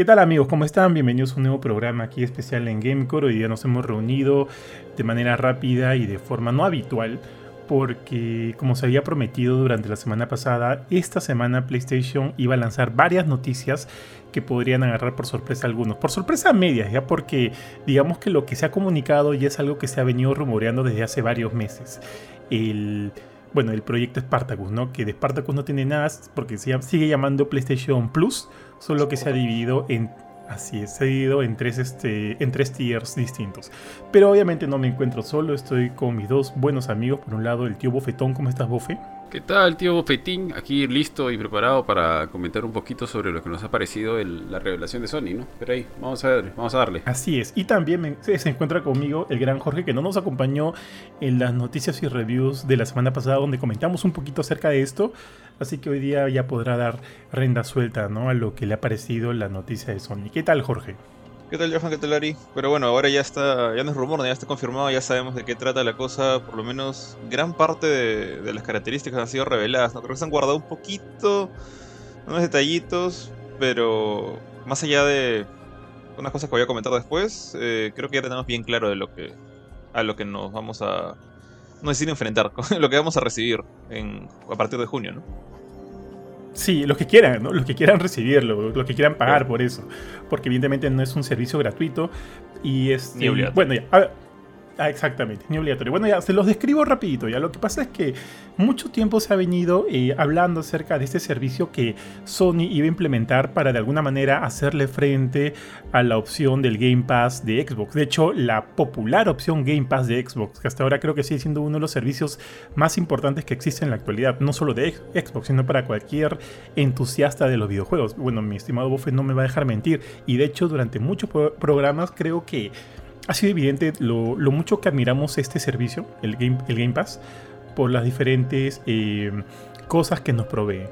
¿Qué tal amigos? ¿Cómo están? Bienvenidos a un nuevo programa aquí especial en Gamecore. Hoy día nos hemos reunido de manera rápida y de forma no habitual porque como se había prometido durante la semana pasada, esta semana PlayStation iba a lanzar varias noticias que podrían agarrar por sorpresa a algunos. Por sorpresa a medias, ya porque digamos que lo que se ha comunicado ya es algo que se ha venido rumoreando desde hace varios meses. El bueno, el proyecto Spartacus, ¿no? Que de Spartacus no tiene nada porque se sigue llamando PlayStation Plus, solo que se ha dividido en Así es, se ha dividido en tres, este, en tres tiers distintos. Pero obviamente no me encuentro solo, estoy con mis dos buenos amigos. Por un lado, el tío Bofetón, ¿cómo estás, Bofe? ¿Qué tal, tío Bofetín? Aquí listo y preparado para comentar un poquito sobre lo que nos ha parecido la revelación de Sony, ¿no? Pero ahí, vamos a, ver, vamos a darle. Así es. Y también se encuentra conmigo el gran Jorge, que no nos acompañó en las noticias y reviews de la semana pasada, donde comentamos un poquito acerca de esto. Así que hoy día ya podrá dar renda suelta, ¿no? A lo que le ha parecido la noticia de Sony. ¿Qué tal, Jorge? ¿Qué tal, Johan? ¿Qué tal, Ari? Pero bueno, ahora ya está, ya no es rumor, ya está confirmado, ya sabemos de qué trata la cosa. Por lo menos gran parte de, las características han sido reveladas, ¿no? Creo que se han guardado un poquito, unos detallitos, pero más allá de unas cosas que voy a comentar después, eh, creo que ya tenemos bien claro de lo que a lo que nos vamos a no decir enfrentar, lo que vamos a recibir en, a partir de junio, ¿no? Sí, los que quieran, ¿no? Los que quieran recibirlo, los que quieran pagar por eso. Porque evidentemente no es un servicio gratuito. Y es. Bueno, ya. A Ah, exactamente, ni obligatorio. Bueno, ya se los describo rapidito. Ya lo que pasa es que mucho tiempo se ha venido eh, hablando acerca de este servicio que Sony iba a implementar para de alguna manera hacerle frente a la opción del Game Pass de Xbox. De hecho, la popular opción Game Pass de Xbox, que hasta ahora creo que sigue siendo uno de los servicios más importantes que existen en la actualidad, no solo de Xbox, sino para cualquier entusiasta de los videojuegos. Bueno, mi estimado Buffett no me va a dejar mentir. Y de hecho, durante muchos programas creo que ha sido evidente lo, mucho que admiramos este servicio, el Game, Pass, por las diferentes eh, cosas que nos provee.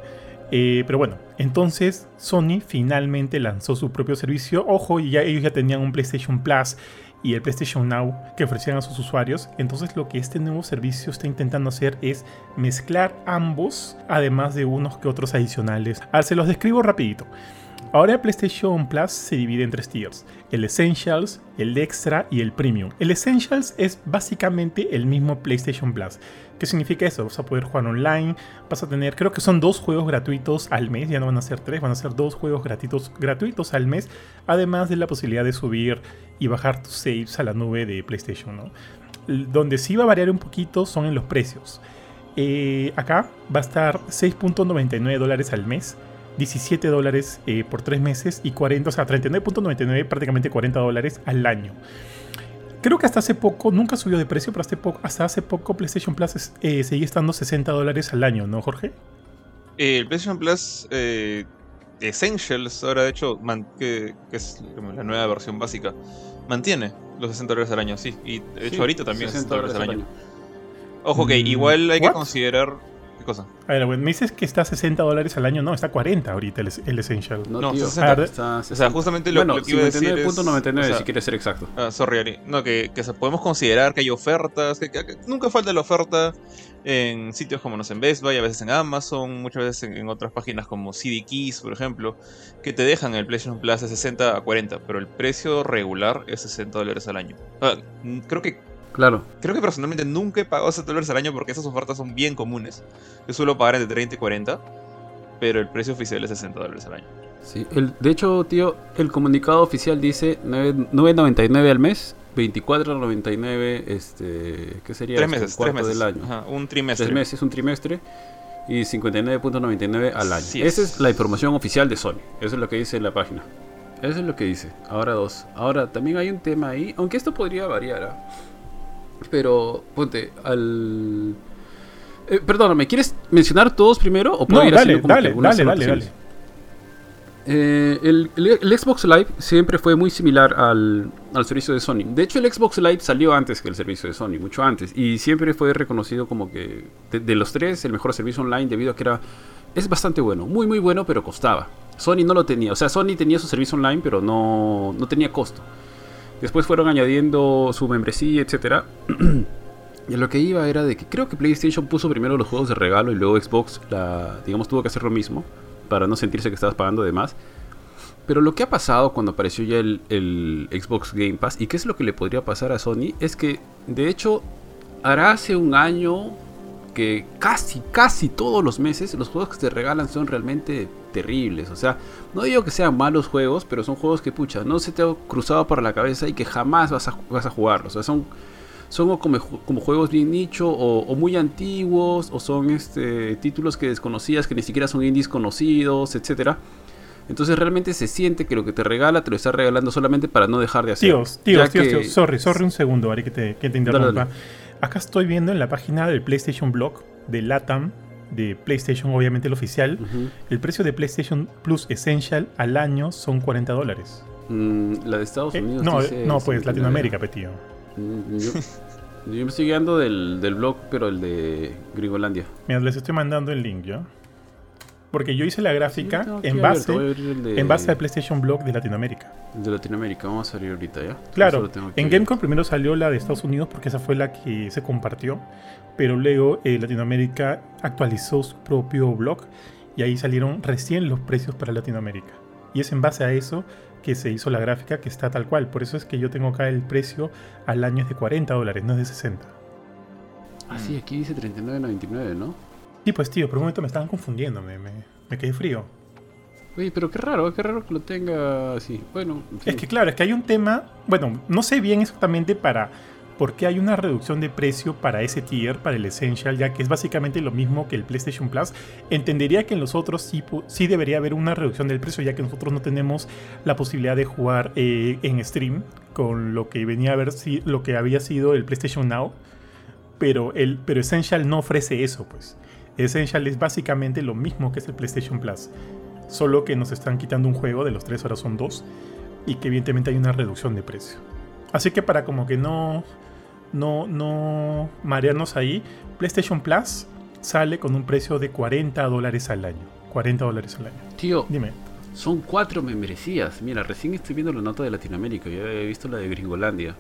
Eh, pero bueno, entonces Sony finalmente lanzó su propio servicio. Ojo, ya, ellos ya tenían un PlayStation Plus y el PlayStation Now que ofrecían a sus usuarios. Entonces lo que este nuevo servicio está intentando hacer es mezclar ambos, además de unos que otros adicionales. A ver, se los describo rapidito. Ahora PlayStation Plus se divide en tres tiers, el Essentials, el Extra y el Premium. El Essentials es básicamente el mismo PlayStation Plus. ¿Qué significa eso? Vas a poder jugar online, vas a tener, creo que son dos juegos gratuitos al mes, ya no van a ser tres, van a ser dos juegos gratuitos, gratuitos al mes, además de la posibilidad de subir y bajar tus saves a la nube de PlayStation. ¿no? Donde sí va a variar un poquito son en los precios. Eh, acá va a estar 6.99 dólares al mes 17 dólares eh, por 3 meses y 40, o sea, 39.99, prácticamente 40 dólares al año. Creo que hasta hace poco, nunca subió de precio, pero hasta, poco, hasta hace poco PlayStation Plus eh, seguía estando 60 dólares al año, ¿no, Jorge? el PlayStation Plus eh, Essentials, ahora de hecho, que, es la nueva versión básica, mantiene los 60 dólares al año, sí. Y de hecho, ahorita también 60 dólares al año. Ojo que mm, igual hay que considerar cosa? A ver, me dices que está a 60 dólares al año. No, está a 40 ahorita el, Essential. No, tío, 60, está, O sea, justamente lo, bueno, que iba a decir es... si quieres ser exacto. Ah, sorry, Ari. No, que, que podemos considerar que hay ofertas, que, nunca falta la oferta en sitios como, no sé, en Best Buy, a veces en Amazon, muchas veces en, otras páginas como CD Keys, por ejemplo, que te dejan el PlayStation Plus de 60 a 40, pero el precio regular es 60 dólares al año. Ah, creo que Claro. Creo que personalmente nunca he pagado 60 dólares al año porque esas ofertas son bien comunes. Yo suelo pagar entre 30 y 40, pero el precio oficial es 60 dólares al año. Sí, el, de hecho, tío, el comunicado oficial dice 9.99 al mes, 24.99, este, ¿qué sería? Tres meses, tres meses. del año. Ajá, un trimestre. Tres meses, un trimestre. Y 59.99 al año. Esa es la información oficial de Sony. Eso es lo que dice la página. Eso es lo que dice. Ahora dos. Ahora, también hay un tema ahí, aunque esto podría variar. ¿ah? Pero, ponte, al... Eh, perdóname, ¿quieres mencionar todos primero? ¿O puedo ir dale, dale, dale, dale, dale. Eh, el, Xbox Live siempre fue muy similar al, al, servicio de Sony. De hecho, el Xbox Live salió antes que el servicio de Sony, mucho antes. Y siempre fue reconocido como que de, los tres, el mejor servicio online debido a que era... Es bastante bueno, muy muy bueno, pero costaba. Sony no lo tenía. O sea, Sony tenía su servicio online, pero no, no tenía costo. Después fueron añadiendo su membresía, etc. y lo que iba era de que creo que PlayStation puso primero los juegos de regalo y luego Xbox, digamos, tuvo que hacer lo mismo para no sentirse que estabas pagando de más. Pero lo que ha pasado cuando apareció ya el, el, Xbox Game Pass y qué es lo que le podría pasar a Sony es que de hecho hará hace un año que casi, casi todos los meses los juegos que te regalan son realmente terribles. O sea, no digo que sean malos juegos, pero son juegos que, pucha, no se te ha cruzado por la cabeza y que jamás vas a, vas a jugarlos. O sea, son, son como, como juegos bien nicho o, muy antiguos o son este, títulos que desconocías, que ni siquiera son indies conocidos, etcétera. Entonces realmente se siente que lo que te regala te lo está regalando solamente para no dejar de hacer. Tíos, tíos, tíos, sorry, sorry un segundo, Ari, que te, que te interrumpa. Acá estoy viendo en la página del PlayStation Blog de LATAM, de PlayStation, obviamente el oficial. El precio de PlayStation Plus Essential al año son 40 dólares. Mm, la de Estados eh, Unidos. no, no, pues Latinoamérica, petío. Mm, yo, yo, me estoy guiando del, del blog, pero el de Gringolandia. Mira, les estoy mandando el link yo. Porque yo hice la gráfica en, base, en base al PlayStation Blog de Latinoamérica. De Latinoamérica, vamos a salir ahorita ya. Claro, en Gamecom primero salió la de Estados Unidos porque esa fue la que se compartió. Pero luego eh, Latinoamérica actualizó su propio blog y ahí salieron recién los precios para Latinoamérica. Y es en base a eso que se hizo la gráfica que está tal cual. Por eso es que yo tengo acá el precio al año es de 40 dólares, no es de 60. Ah, sí, aquí dice 39.99, ¿no? Sí, pues tío, por un momento me estaban confundiendo, me, me, quedé frío. Oye, pero qué raro, qué raro que lo tenga así. Bueno, es que claro, es que hay un tema, bueno, no sé bien exactamente para por qué hay una reducción de precio para ese tier, para el Essential, ya que es básicamente lo mismo que el PlayStation Plus. Entendería que en los otros sí, sí debería haber una reducción del precio, ya que nosotros no tenemos la posibilidad de jugar eh, en stream con lo que venía a ver si lo que había sido el PlayStation Now. Pero, el, pero Essential no ofrece eso, pues. Essential es básicamente lo mismo que es el PlayStation Plus, solo que nos están quitando un juego, de los tres ahora son dos, y que evidentemente hay una reducción de precio. Así que para como que no, no, no marearnos ahí, PlayStation Plus sale con un precio de 40 dólares al año. 40 dólares al año. Tío, dime. Son cuatro membresías. Mira, recién estoy viendo la nota de Latinoamérica. Ya he visto la de Gringolandia.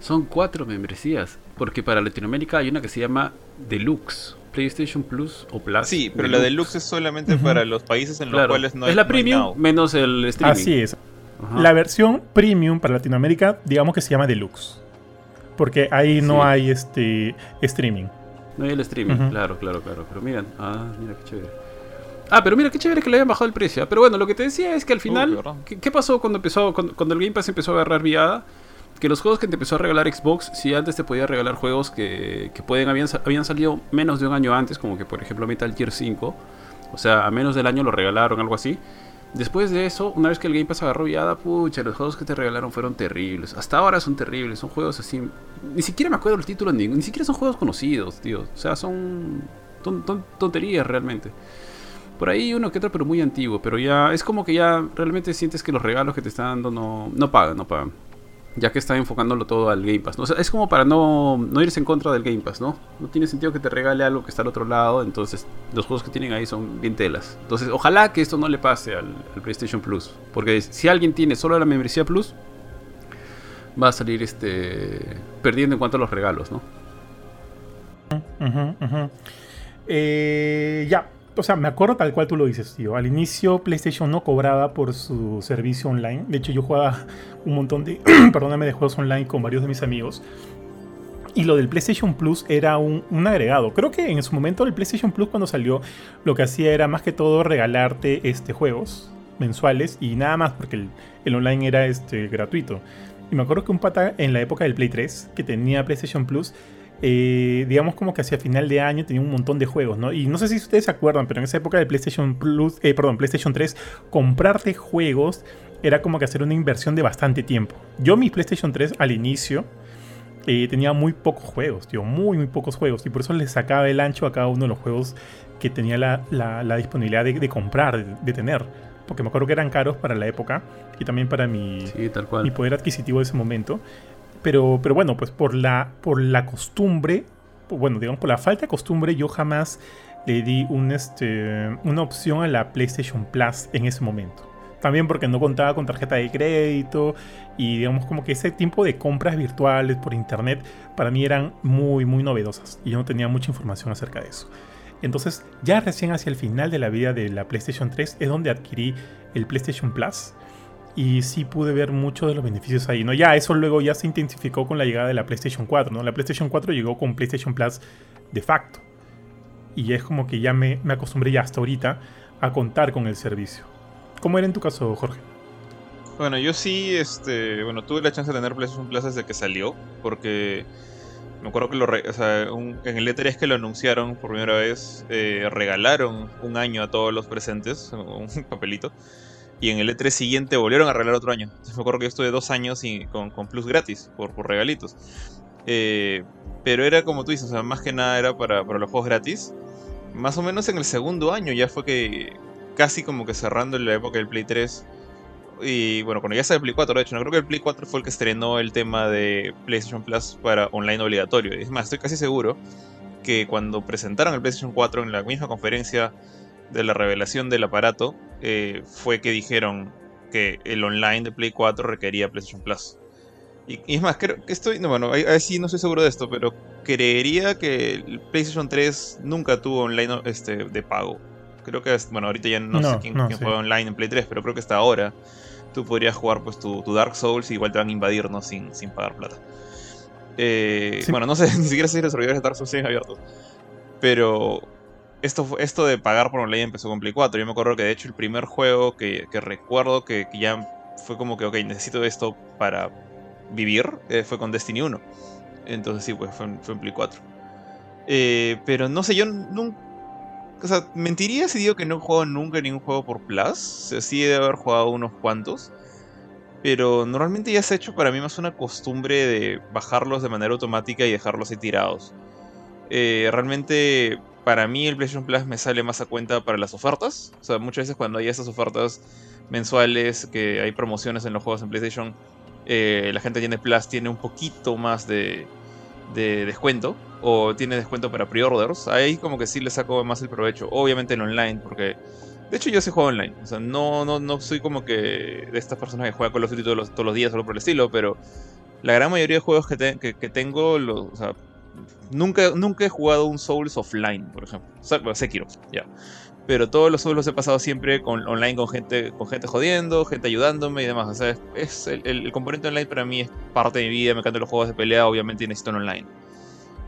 Son cuatro membresías. Porque para Latinoamérica hay una que se llama Deluxe. PlayStation Plus o Plus. Sí, pero la deluxe es solamente para los países en los cuales no es la premium menos el streaming. Así es. La versión premium para Latinoamérica, digamos que se llama deluxe. Porque ahí no hay este streaming. No hay el streaming, claro, claro, claro. Pero miren, ah, mira qué chévere. Ah, pero mira, qué chévere que le hayan bajado el precio. Pero bueno, lo que te decía es que al final, ¿qué, pasó cuando empezó, cuando, cuando, el Game Pass empezó a agarrar viada? que los juegos que te empezó a regalar Xbox, si antes te podía regalar juegos que, pueden habían, habían salido menos de un año antes, como que por ejemplo Metal Gear 5, o sea, a menos del año lo regalaron, algo así. Después de eso, una vez que el Game Pass agarró viada, pucha, los juegos que te regalaron fueron terribles. Hasta ahora son terribles, son juegos así. Ni siquiera me acuerdo el título, ni, ni siquiera son juegos conocidos, tío. O sea, son tonterías realmente. Por ahí uno que otro, pero muy antiguo. Pero ya es como que ya realmente sientes que los regalos que te están dando no, no pagan, no pagan ya que está enfocándolo todo al Game Pass. es como para no, no, irse en contra del Game Pass, ¿no? No tiene sentido que te regale algo que está al otro lado, entonces los juegos que tienen ahí son bien telas. Entonces, ojalá que esto no le pase al, PlayStation Plus, porque si alguien tiene solo la membresía Plus, va a salir este perdiendo en cuanto a los regalos, ¿no? Eh, ya, o sea, me acuerdo tal cual tú lo dices, tío. Al inicio PlayStation no cobraba por su servicio online. De hecho, yo jugaba un montón de, perdóname, de juegos online con varios de mis amigos. Y lo del PlayStation Plus era un, agregado. Creo que en su momento el PlayStation Plus cuando salió lo que hacía era más que todo regalarte este, juegos mensuales y nada más porque el, online era este, gratuito. Y me acuerdo que un pata en la época del Play 3 que tenía PlayStation Plus eh, digamos como que hacia final de año tenía un montón de juegos, ¿no? Y no sé si ustedes se acuerdan, pero en esa época de PlayStation Plus, eh, perdón, PlayStation 3, comprarte juegos era como que hacer una inversión de bastante tiempo. Yo mi PlayStation 3 al inicio eh, tenía muy pocos juegos, tío, muy, muy pocos juegos. Y por eso le sacaba el ancho a cada uno de los juegos que tenía la, disponibilidad de, comprar, de, tener. Porque me acuerdo que eran caros para la época y también para mi, mi poder adquisitivo de ese momento. Pero, pero bueno, pues por la, por la costumbre, bueno, digamos, por la falta de costumbre, yo jamás le di este, una opción a la PlayStation Plus en ese momento. También porque no contaba con tarjeta de crédito y digamos como que ese tipo de compras virtuales por internet para mí eran muy, muy novedosas y yo no tenía mucha información acerca de eso. Entonces, ya recién hacia el final de la vida de la PlayStation 3 es donde adquirí el PlayStation Plus. Y sí pude ver muchos de los beneficios ahí, ¿no? Ya eso luego ya se intensificó con la llegada de la PlayStation 4, ¿no? La PlayStation 4 llegó con PlayStation Plus de facto. Y es como que ya me, me acostumbré ya hasta ahorita a contar con el servicio. ¿Cómo era en tu caso, Jorge? Bueno, yo sí, este, bueno, tuve la chance de tener PlayStation Plus desde que salió, porque me acuerdo que lo o sea, en el E3 que lo anunciaron por primera vez, eh, regalaron un año a todos los presentes, un papelito, y en el E3 siguiente volvieron a regalar otro año. Entonces me acuerdo que yo estuve dos años y, con, Plus gratis, por, regalitos. Eh, pero era como tú dices, o sea, más que nada era para, para los juegos gratis. Más o menos en el segundo año ya fue que, casi como que cerrando la época del Play 3, y bueno, cuando ya sale el Play 4, de hecho, no creo que el Play 4 fue el que estrenó el tema de PlayStation Plus para online obligatorio. Es más, estoy casi seguro que cuando presentaron el PlayStation 4 en la misma conferencia de la revelación del aparato, eh, fue que dijeron que el online de Play 4 requería PlayStation Plus. Y, es más, creo que estoy. No, bueno, ahí, sí no estoy seguro de esto, pero creería que el PlayStation 3 nunca tuvo online este, de pago. Creo que, bueno, ahorita ya no, sé quién, juega online en Play 3, pero creo que hasta ahora tú podrías jugar pues tu, Dark Souls y igual te van a invadir, ¿no? Sin, sin pagar plata. Eh, bueno, no sé ni siquiera si los servidores de Dark Souls siguen abiertos. Pero esto, de pagar por online empezó con Play 4. Yo me acuerdo que de hecho el primer juego que, recuerdo que, ya fue como que, ok, necesito esto para vivir, eh, fue con Destiny 1. Entonces sí, pues fue, en Play 4. Eh, pero no sé, yo nunca o sea, mentiría si digo que no he jugado nunca ningún juego por Plus. O sea, sí he de haber jugado unos cuantos. Pero normalmente ya se ha hecho para mí más una costumbre de bajarlos de manera automática y dejarlos ahí tirados. Eh, realmente para mí el PlayStation Plus me sale más a cuenta para las ofertas. O sea, muchas veces cuando hay esas ofertas mensuales, que hay promociones en los juegos en PlayStation, eh, la gente tiene Plus tiene un poquito más de, de descuento o tiene descuento para pre-orders, ahí como que sí le saco más el provecho. Obviamente en online, porque de hecho yo sí juego online. O sea, no, no, no soy como que de estas personas que juegan con los los, todos los días, solo por el estilo, pero la gran mayoría de juegos que, que, tengo, o sea, nunca, nunca he jugado un Souls offline, por ejemplo. Sekiro, ya. Pero todos los Souls los he pasado siempre con, online con gente, con gente jodiendo, gente ayudándome y demás. Es, el, componente online para mí es parte de mi vida. Me encantan los juegos de pelea, obviamente necesito online.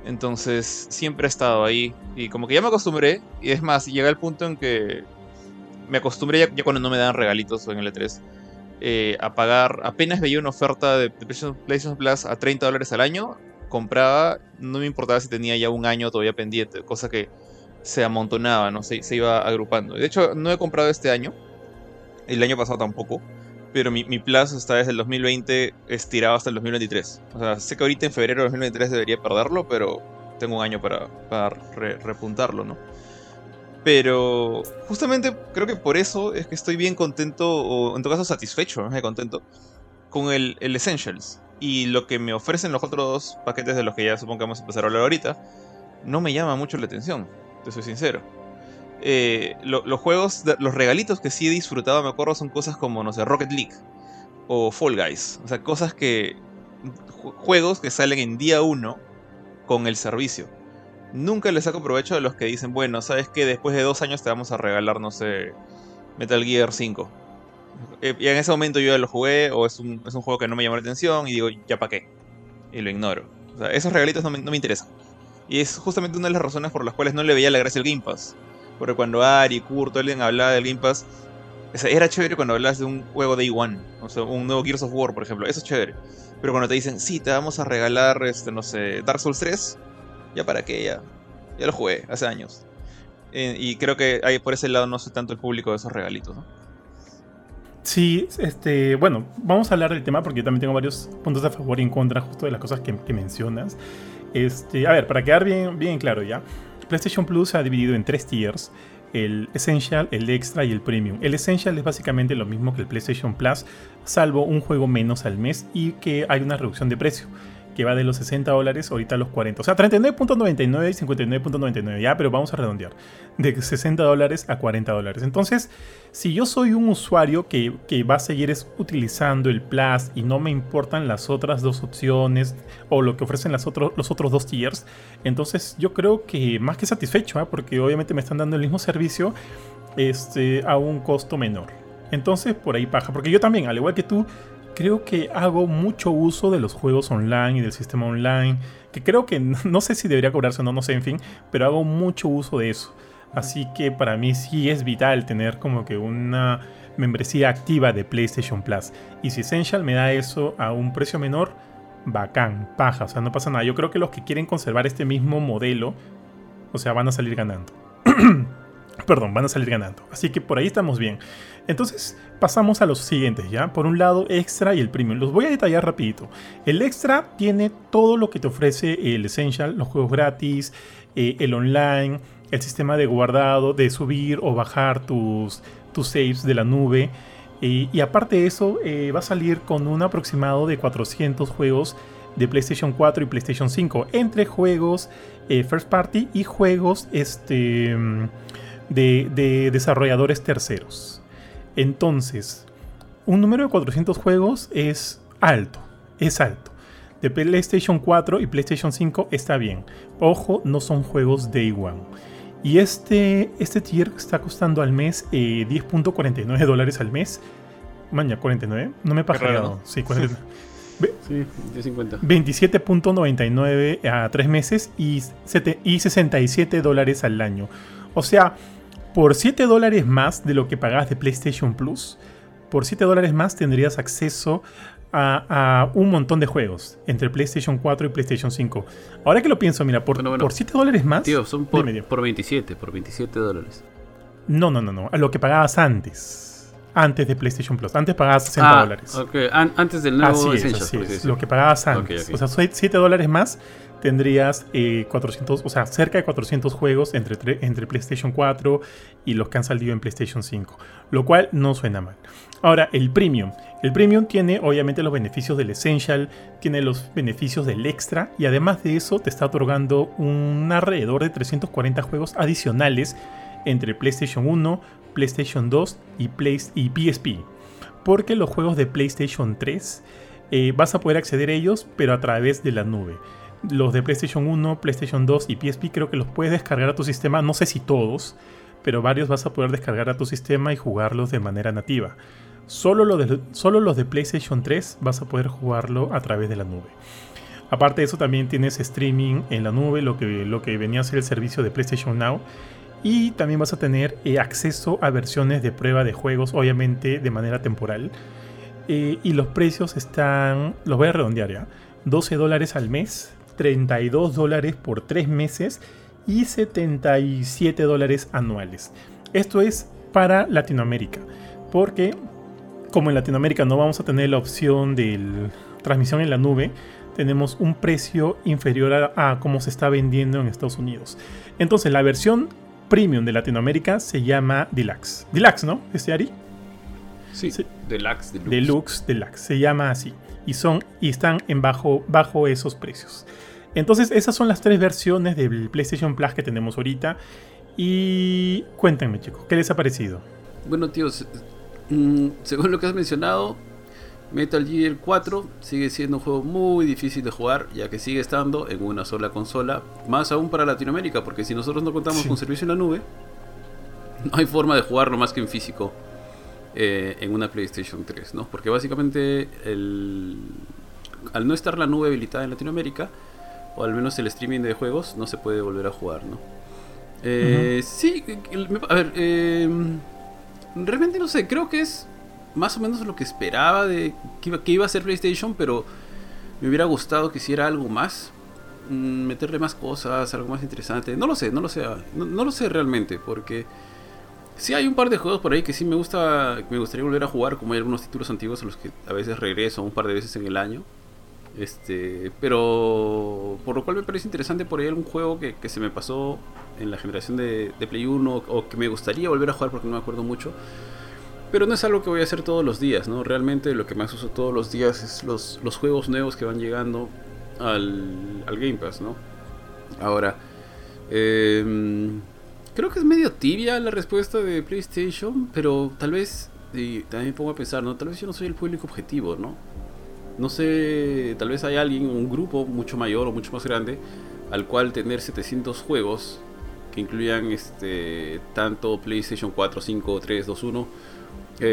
Entonces siempre he estado ahí y como que ya me acostumbré y es más, llega el punto en que me acostumbré ya, cuando no me dan regalitos en el E3 eh, a pagar, apenas veía una oferta de PlayStation Plus a 30 dólares al año, compraba, no me importaba si tenía ya un año todavía pendiente, cosa que se amontonaba, ¿no? Se, se iba agrupando. De hecho, no he comprado este año, el año pasado tampoco pero mi, mi plazo está desde el 2020 estirado hasta el 2023. O sea, sé que ahorita en febrero del 2023 debería perderlo, pero tengo un año para, para repuntarlo, ¿no? Pero justamente creo que por eso es que estoy bien contento, o en todo caso satisfecho, más contento, con el, el, Essentials. Y lo que me ofrecen los otros dos paquetes de los que ya supongo que vamos a empezar a hablar ahorita, no me llama mucho la atención, te soy sincero. Eh, los juegos, los regalitos que sí he disfrutado, me acuerdo, son cosas como, no sé, Rocket League o Fall Guys. O sea, cosas que. Juegos que salen en día 1 con el servicio. Nunca les saco provecho de los que dicen, bueno, sabes que después de dos años te vamos a regalar, no sé, Metal Gear 5. Eh, y en ese momento yo ya lo jugué, o es un, es un juego que no me llamó la atención, y digo, ya para qué. Y lo ignoro. O sea, esos regalitos no me, no me interesan. Y es justamente una de las razones por las cuales no le veía la gracia al Game Pass. Porque cuando Ari, Kurt, alguien hablaba del Game Pass, era chévere cuando hablas de un juego Day One, o sea, un nuevo Gears of War, por ejemplo, eso es chévere. Pero cuando te dicen, sí, te vamos a regalar, este, no sé, Dark Souls 3, ya para qué, ya, ya lo jugué hace años. Eh, y creo que ahí por ese lado no sé tanto el público de esos regalitos, ¿no? Sí, este, bueno, vamos a hablar del tema porque yo también tengo varios puntos a favor y en contra justo de las cosas que, que mencionas. Este, a ver, para quedar bien, bien claro ya. PlayStation Plus se ha dividido en tres tiers, el Essential, el Extra y el Premium. El Essential es básicamente lo mismo que el PlayStation Plus, salvo un juego menos al mes y que hay una reducción de precio. Que va de los 60 dólares ahorita a los 40. O sea, 39.99 y 59.99, ya, pero vamos a redondear. De 60 dólares a 40 dólares. Entonces, si yo soy un usuario que, va a seguir utilizando el Plus y no me importan las otras dos opciones o lo que ofrecen las los otros dos tiers, entonces yo creo que más que satisfecho, ¿eh? porque obviamente me están dando el mismo servicio este, a un costo menor. Entonces, por ahí paja. Porque yo también, al igual que tú, creo que hago mucho uso de los juegos online y del sistema online. Que creo que no sé si debería cobrarse o no, no sé, en fin. Pero hago mucho uso de eso. Así que para mí sí es vital tener como que una membresía activa de PlayStation Plus. Y si Essential me da eso a un precio menor, bacán, paja, o sea, no pasa nada. Yo creo que los que quieren conservar este mismo modelo, o sea, van a salir ganando. Perdón, van a salir ganando. Así que por ahí estamos bien. Entonces pasamos a los siguientes, ¿ya? Por un lado, extra y el premium. Los voy a detallar rapidito. El extra tiene todo lo que te ofrece el Essential, los juegos gratis, eh, el online, el sistema de guardado, de subir o bajar tus, tus saves de la nube. y aparte de eso, eh, va a salir con un aproximado de 400 juegos de PlayStation 4 y PlayStation 5, entre juegos eh, first party y juegos este, de, desarrolladores terceros. Entonces, un número de 400 juegos es alto, es alto. De PlayStation 4 y PlayStation 5 está bien. Ojo, no son juegos Day One. Y este, este tier está costando al mes 10.49 eh, dólares al mes. Maña, 49. No me pasa ¿no? Sí, 49. sí, 27.99 a 3 meses y, y 67 dólares al año. O sea, por 7 dólares más de lo que pagas de PlayStation Plus, por 7 dólares más tendrías acceso a, un montón de juegos entre PlayStation 4 y PlayStation 5. Ahora que lo pienso, mira, por, por 7 dólares más. Tío, son por, por 27, por 27 dólares. No, no, no, no, a lo que pagabas antes. Antes de PlayStation Plus. Antes pagabas 60 ah, dólares. Ok, antes del nuevo así es, así es. Lo que pagabas antes. O sea, 7 dólares más tendrías 400, eh, o sea, cerca de 400 juegos entre, entre PlayStation 4 y los que han salido en PlayStation 5, lo cual no suena mal. Ahora, el Premium. El Premium tiene obviamente los beneficios del Essential, tiene los beneficios del Extra y además de eso te está otorgando un alrededor de 340 juegos adicionales entre PlayStation 1, PlayStation 2 y, Play y PSP. Porque los juegos de PlayStation 3 eh, vas a poder acceder a ellos, pero a través de la nube los de PlayStation 1, PlayStation 2 y PSP creo que los puedes descargar a tu sistema, no sé si todos, pero varios vas a poder descargar a tu sistema y jugarlos de manera nativa. Solo, los de, PlayStation 3 vas a poder jugarlo a través de la nube. Aparte de eso también tienes streaming en la nube, lo que, lo que venía a ser el servicio de PlayStation Now. Y también vas a tener eh, acceso a versiones de prueba de juegos, obviamente de manera temporal. Eh, y los precios están, los voy a redondear ya, 12 dólares al mes 32 dólares por 3 meses y 77 dólares anuales. Esto es para Latinoamérica, porque como en Latinoamérica no vamos a tener la opción de transmisión en la nube, tenemos un precio inferior a, a como se está vendiendo en Estados Unidos. Entonces la versión premium de Latinoamérica se llama Deluxe. Deluxe, ¿no? ¿Este Ari? Sí, Deluxe, Deluxe. Deluxe, Deluxe. Se llama así. Y, son, y están en bajo, bajo esos precios. Entonces, esas son las tres versiones del PlayStation Plus que tenemos ahorita. Y cuéntenme, chicos, ¿qué les ha parecido? Bueno, tíos, mm, según lo que has mencionado, Metal Gear 4 sigue siendo un juego muy difícil de jugar, ya que sigue estando en una sola consola, más aún para Latinoamérica, porque si nosotros no contamos con servicio en la nube, no hay forma de jugarlo más que en físico eh, en una PlayStation 3, ¿no? Porque básicamente al no estar la nube habilitada en Latinoamérica, o al menos el streaming de juegos, no se puede volver a jugar, ¿no? Eh, sí, a ver, em, realmente no sé, creo que es más o menos lo que esperaba de que iba, que iba a ser PlayStation, pero me hubiera gustado que hiciera algo más, mm, meterle más cosas, algo más interesante. No lo sé, no lo sé, no, lo sé realmente, porque sí hay un par de juegos por ahí que sí me gusta, me gustaría volver a jugar, como hay algunos títulos antiguos a los que a veces regreso un par de veces en el año. Este, pero por lo cual me parece interesante por ahí algún juego que, se me pasó en la generación de, Play 1 o que me gustaría volver a jugar porque no me acuerdo mucho. Pero no es algo que voy a hacer todos los días, ¿no? Realmente lo que más uso todos los días es los, los juegos nuevos que van llegando. al, al Game Pass, ¿no? Ahora, em, creo que es medio tibia la respuesta de PlayStation, pero tal vez, y también pongo a pensar, ¿no? Tal vez yo no soy el público objetivo, ¿no? No sé, tal vez hay alguien, un grupo mucho mayor o mucho más grande, al cual tener 700 juegos que incluyan este tanto PlayStation 4, 5, 3, 2, 1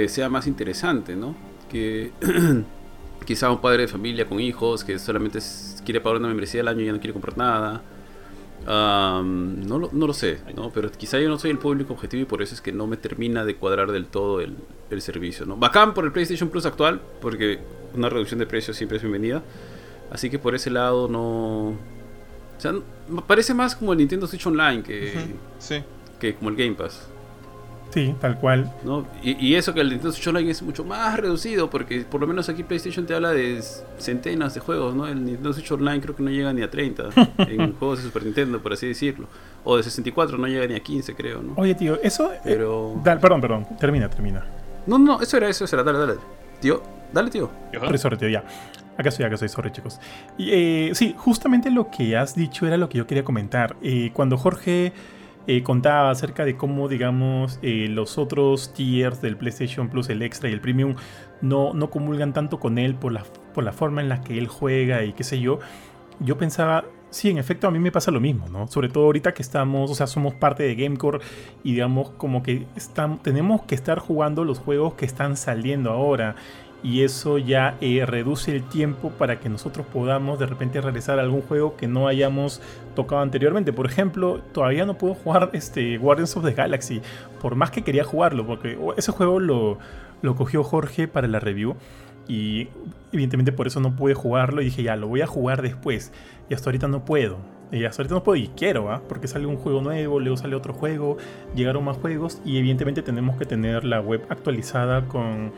sea más interesante, ¿no? Que quizá un padre de familia con hijos que solamente quiere pagar una membresía al año y ya no quiere comprar nada. no, lo, no, lo, sé, ¿no? pero quizá yo no soy el público objetivo y por eso es que no me termina de cuadrar del todo el, el servicio. ¿no? Bacán por el PlayStation Plus actual, porque una reducción de precios siempre es bienvenida. Así que por ese lado no, o sea, parece más como el Nintendo Switch Online que, que como el Game Pass. Sí, tal cual. ¿no? Y, eso que el Nintendo Switch Online es mucho más reducido, porque por lo menos aquí PlayStation te habla de centenas de juegos, ¿no? El Nintendo Switch Online creo que no llega ni a 30 en juegos de Super Nintendo, por así decirlo. O de 64 no llega ni a 15, creo, ¿no? Oye, tío, eso... Eh, Pero... perdón, perdón, termina, termina. No, no, eso era, eso era, dale, dale. Tío, dale, tío. Sorry, tío, ya. Acá estoy, acá estoy, sorry chicos. Y, eh, sí, justamente lo que has dicho era lo que yo quería comentar. Eh, cuando Jorge eh, contaba acerca de cómo, digamos, los otros tiers del PlayStation Plus, el Extra y el Premium, no, no comulgan tanto con él por la, por la forma en la que él juega y qué sé yo, yo pensaba, Sí, en efecto, a mí me pasa lo mismo, ¿no? Sobre todo ahorita que estamos, o sea, somos parte de Gamecore y digamos como que estamos, tenemos que estar jugando los juegos que están saliendo ahora y eso ya eh, reduce el tiempo para que nosotros podamos de repente a algún juego que no hayamos tocado anteriormente. Por ejemplo, todavía no puedo jugar este Guardians of the Galaxy, por más que quería jugarlo, porque ese juego lo, lo cogió Jorge para la review y evidentemente por eso no pude jugarlo y dije ya, lo voy a jugar después y hasta ahorita no puedo. Y hasta ahorita no puedo y quiero, ¿ah? porque sale un juego nuevo, luego sale otro juego, llegaron más juegos y evidentemente tenemos que tener la web actualizada con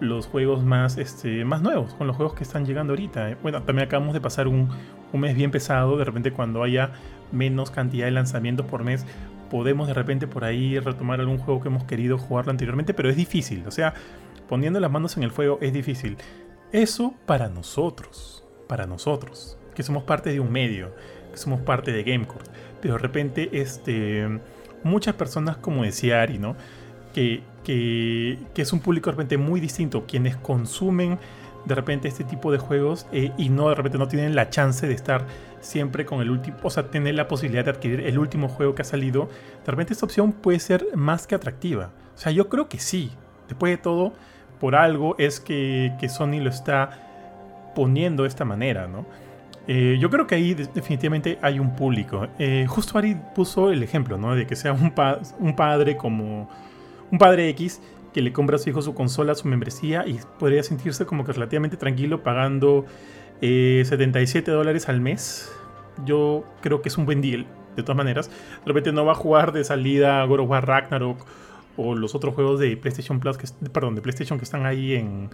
los juegos más, este, más nuevos, con los juegos que están llegando ahorita. Eh. Bueno, también acabamos de pasar un, un mes bien pesado, de repente cuando haya menos cantidad de lanzamientos por mes, podemos de repente por ahí retomar algún juego que hemos querido jugarlo anteriormente, pero es difícil, o sea, poniendo las manos en el fuego es difícil. Eso para nosotros, para nosotros, que somos parte de un medio, que somos parte de Gamecore, pero de repente este, muchas personas, como decía Ari, ¿no? que que, es un público de repente muy distinto, quienes consumen de repente este tipo de juegos eh, y no de repente no tienen la chance de estar siempre con el último, o sea, tener la posibilidad de adquirir el último juego que ha salido, de repente esta opción puede ser más que atractiva. O sea, yo creo que sí. Después de todo, por algo es que, Sony lo está poniendo de esta manera, ¿no? Eh, yo creo que ahí definitivamente hay un público. Eh, justo Ari puso el ejemplo, ¿no? De que sea un, un padre como un padre X que le compra a su hijo su consola, su membresía y podría sentirse como que relativamente tranquilo pagando 77 eh, dólares al mes. Yo creo que es un buen deal, de todas maneras. De repente no va a jugar de salida God War Ragnarok o los otros juegos de PlayStation Plus, que, perdón, de PlayStation que están ahí en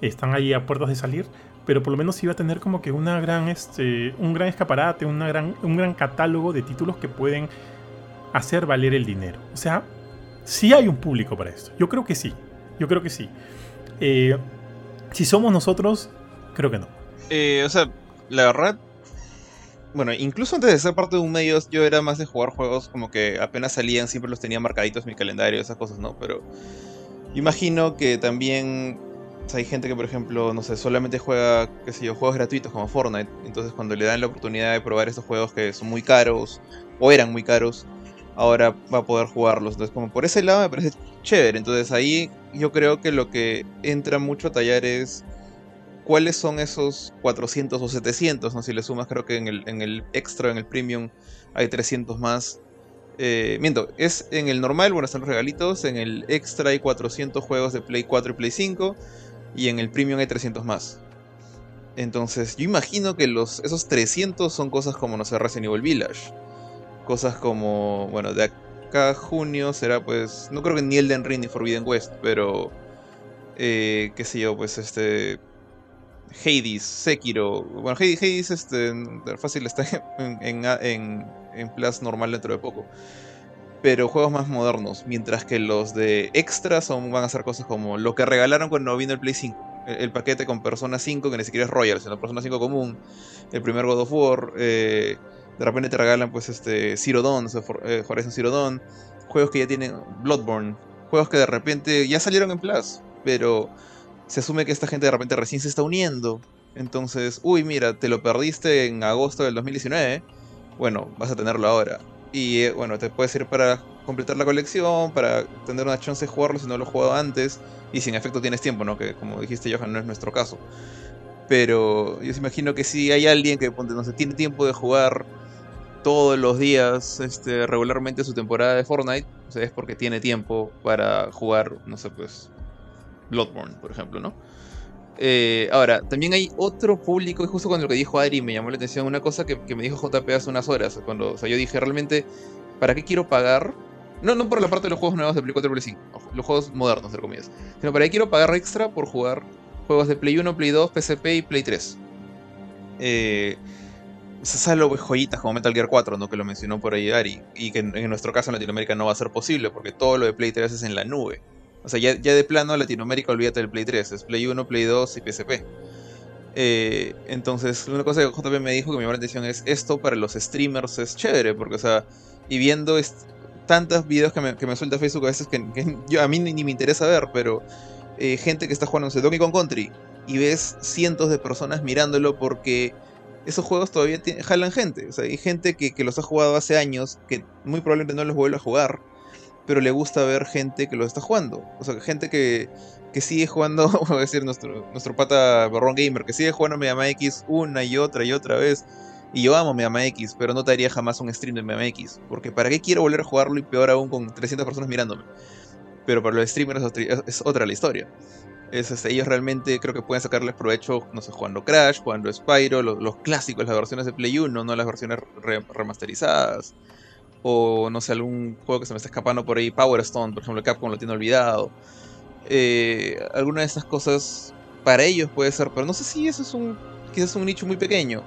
están ahí a puertas de salir, pero por lo menos iba a tener como que una gran este un gran escaparate, gran un gran catálogo de títulos que pueden hacer valer el dinero. O sea, sí hay un público para esto. Yo creo que sí. Yo creo que sí. Eh, si somos nosotros, creo que no. Eh, o sea, la verdad. Bueno, incluso antes de ser parte de un medio, yo era más de jugar juegos como que apenas salían, siempre los tenía marcaditos en mi calendario, esas cosas, ¿no? Pero imagino que también hay gente que, por ejemplo, no sé, solamente juega, qué sé yo, juegos gratuitos como Fortnite. Entonces, cuando le dan la oportunidad de probar estos juegos que son muy caros, o eran muy caros, ahora va a poder jugarlos. Entonces, como por ese lado me parece chévere. Entonces ahí yo creo que lo que entra mucho a tallar es cuáles son esos 400 o 700, ¿no? Si le sumas, creo que en el, en el extra, en el premium, hay 300 más. Eh, miento, es en el normal, bueno, están los regalitos. En el extra hay 400 juegos de Play 4 y Play 5. Y en el premium hay 300 más. Entonces, yo imagino que los, esos 300 son cosas como, no sé, Resident Evil Village cosas como, bueno, de acá junio será pues, no creo que ni Elden Ring ni Forbidden West, pero, eh, qué sé yo, pues este, Hades, Sekiro, bueno, Hades, este, fácil está en, en, en, Plus normal dentro de poco. Pero juegos más modernos, mientras que los de extra son, van a ser cosas como lo que regalaron cuando vino el Play 5 El, paquete con Persona 5, que ni siquiera es Royal, sino Persona 5 común. El primer God of War. Eh, de repente te regalan pues este Zero Dawn, eh, Horizon Zero Dawn. Juegos que ya tienen Bloodborne. Juegos que de repente ya salieron en Plus. Pero se asume que esta gente de repente recién se está uniendo. Entonces, uy, mira, te lo perdiste en agosto del 2019. Bueno, vas a tenerlo ahora. Y eh, bueno, te puede servir para completar la colección, para tener una chance de jugarlo si no lo has jugado antes. Y si en efecto tienes tiempo, ¿no? Que como dijiste, Johan, no es nuestro caso. Pero yo se imagino que si hay alguien que no sé, tiene tiempo de jugar todos los días este, regularmente su temporada de Fortnite, o sea, es porque tiene tiempo para jugar, no sé, pues, Bloodborne, por ejemplo, ¿no? Eh, ahora, también hay otro público, y justo con lo que dijo Ari me llamó la atención una cosa que, me dijo JP hace unas horas, cuando o sea, yo dije realmente, ¿para qué quiero pagar? No, no por la parte de los juegos nuevos de Play 4 y Play 5, los juegos modernos, entre comillas, sino para qué quiero pagar extra por jugar juegos de Play 1, Play 2, PSP y Play 3. Eh, salvo joyitas como Metal Gear 4, ¿no? que lo mencionó por ahí Ari, y que en, nuestro caso en Latinoamérica no va a ser posible, porque todo lo de Play 3 es en la nube. O sea, ya, de plano Latinoamérica olvídate del Play 3, es Play 1, Play 2 y PSP. Eh, entonces, una cosa que JP me dijo que me llamó la es esto para los streamers es chévere, porque, o sea, y viendo tantos videos que me, que me, suelta Facebook a veces que, a mí ni, me interesa ver, pero eh, gente que está jugando no Donkey Kong Country y ves cientos de personas mirándolo porque esos juegos todavía jalan gente. O sea, hay gente que, que, los ha jugado hace años que muy probablemente no los vuelve a jugar pero le gusta ver gente que lo está jugando. O sea, gente que, que sigue jugando, voy a decir nuestro, nuestro pata Borrón Gamer, que sigue jugando Mega X una y otra y otra vez. Y yo amo Mega X, pero no te haría jamás un stream de Mega X. Porque ¿para qué quiero volver a jugarlo y peor aún con 300 personas mirándome? Pero para los streamers es otra la historia. Es, este, ellos realmente creo que pueden sacarles provecho, no sé, jugando Crash, jugando Spyro, los, clásicos, las versiones de Play 1, no las versiones remasterizadas o no sé, algún juego que se me está escapando por ahí, Power Stone, por ejemplo, Capcom lo tiene olvidado. Eh, alguna de estas cosas para ellos puede ser, pero no sé si eso es un quizás un nicho muy pequeño.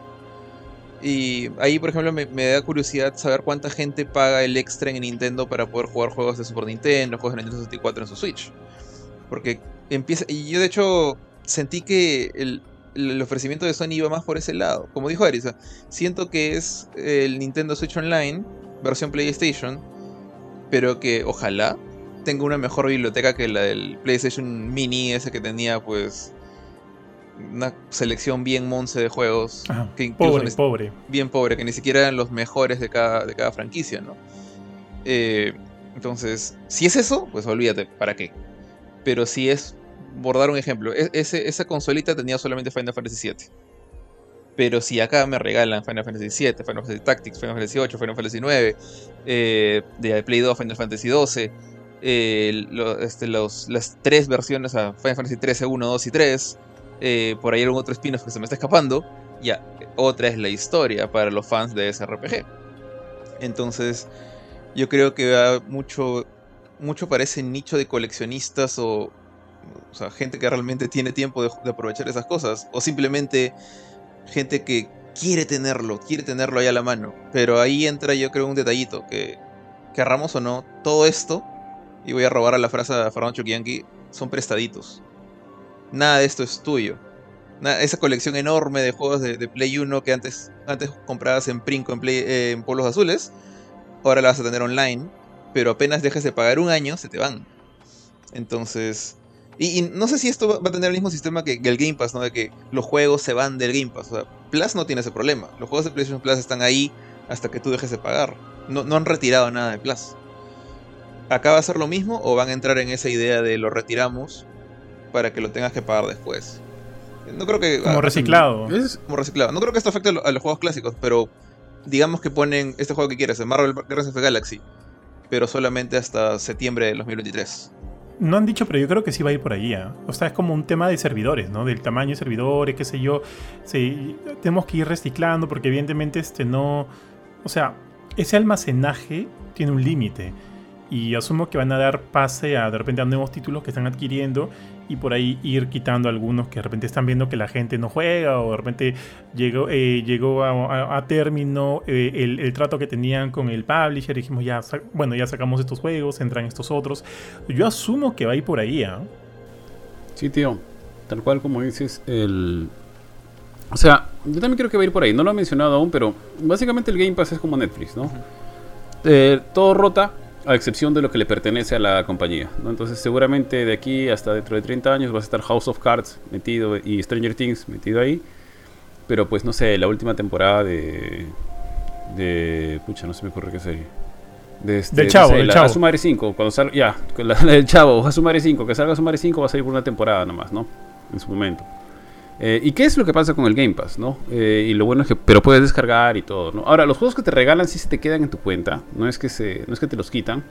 Y ahí, por ejemplo, me, da curiosidad saber cuánta gente paga el extra en Nintendo para poder jugar juegos de Super Nintendo, juegos de Nintendo 64 en su Switch. Porque empieza. Y yo, de hecho, sentí que el, el ofrecimiento de Sony iba más por ese lado. Como dijo Arisa, siento que es el Nintendo Switch Online versión PlayStation, pero que ojalá tenga una mejor biblioteca que la del PlayStation Mini, ese que tenía pues una selección bien monce de juegos. que pobre, pobre. Bien pobre, que ni siquiera eran los mejores de cada, de cada franquicia, ¿no? Eh, entonces, si es eso, pues olvídate, ¿para qué? Pero si es, por dar un ejemplo, e-, esa consolita tenía solamente Final Fantasy VII. Pero si acá me regalan Final Fantasy VII, Final Fantasy Tactics, Final Fantasy VIII, Final Fantasy IX, eh, de Play 2, Final Fantasy XII, eh, este, las tres versiones a Final Fantasy XIII, 1, 2 y 3, eh, por ahí algún otro spin-off que se me está escapando, ya, otra es la historia para los fans de ese RPG. Entonces, yo creo que va mucho, mucho para ese nicho de coleccionistas o, o sea, gente que realmente tiene tiempo de, aprovechar esas cosas, o simplemente gente que quiere tenerlo, quiere tenerlo ahí a la mano. Pero ahí entra yo creo un detallito, que querramos o no, todo esto, y voy a robar a la frase de Fernando Chukianki, son prestaditos. Nada de esto es tuyo. esa colección enorme de juegos de, Play 1 que antes, antes comprabas en Princo, en, Play, eh, en Polos Azules, ahora la vas a tener online, pero apenas dejes de pagar un año, se te van. Entonces, y, no sé si esto va a tener el mismo sistema que, el Game Pass, ¿no? De que los juegos se van del Game Pass. O sea, Plus no tiene ese problema. Los juegos de PlayStation Plus están ahí hasta que tú dejes de pagar. No, no han retirado nada de Plus. ¿Acá va a ser lo mismo o van a entrar en esa idea de lo retiramos para que lo tengas que pagar después? No creo que. Como reciclado. Es como reciclado. No creo que esto afecte a los juegos clásicos, pero digamos que ponen este juego que quieres, el Marvel Guardians of the Galaxy, pero solamente hasta septiembre de 2023 no han dicho, pero yo creo que sí va a ir por allí. ¿ah? O sea, es como un tema de servidores, ¿no? Del tamaño de servidores, qué sé yo. Sí, tenemos que ir reciclando porque evidentemente este no... O sea, ese almacenaje tiene un límite. Y asumo que van a dar pase a de repente a nuevos títulos que están adquiriendo y por ahí ir quitando algunos que de repente están viendo que la gente no juega o de repente llegó, eh, llegó a, término eh, el, trato que tenían con el publisher y dijimos ya, bueno, ya sacamos estos juegos, entran estos otros. Yo asumo que va a ir por ahí, ¿ah? Sí, tío. Tal cual como dices, el... O sea, yo también creo que va a ir por ahí. No lo he mencionado aún, pero básicamente el Game Pass es como Netflix, ¿no? Eh, todo rota, a excepción de lo que le pertenece a la compañía. ¿no? Entonces seguramente de aquí hasta dentro de 30 años va a estar House of Cards metido y Stranger Things metido ahí. Pero pues no sé, la última temporada de... de pucha, no se me ocurre qué serie. De este, del Chavo, del Chavo. Asumare 5, cuando salga, ya, la, del Chavo, Asumare 5, que salga Asumare 5 va a salir por una temporada nomás, ¿no? En su momento. Eh, ¿Y qué es lo que pasa con el Game Pass, no? Eh, y lo bueno es que, pero puedes descargar y todo, ¿no? Ahora, los juegos que te regalan sí se te quedan en tu cuenta, no es que, se, no es que te los quitan.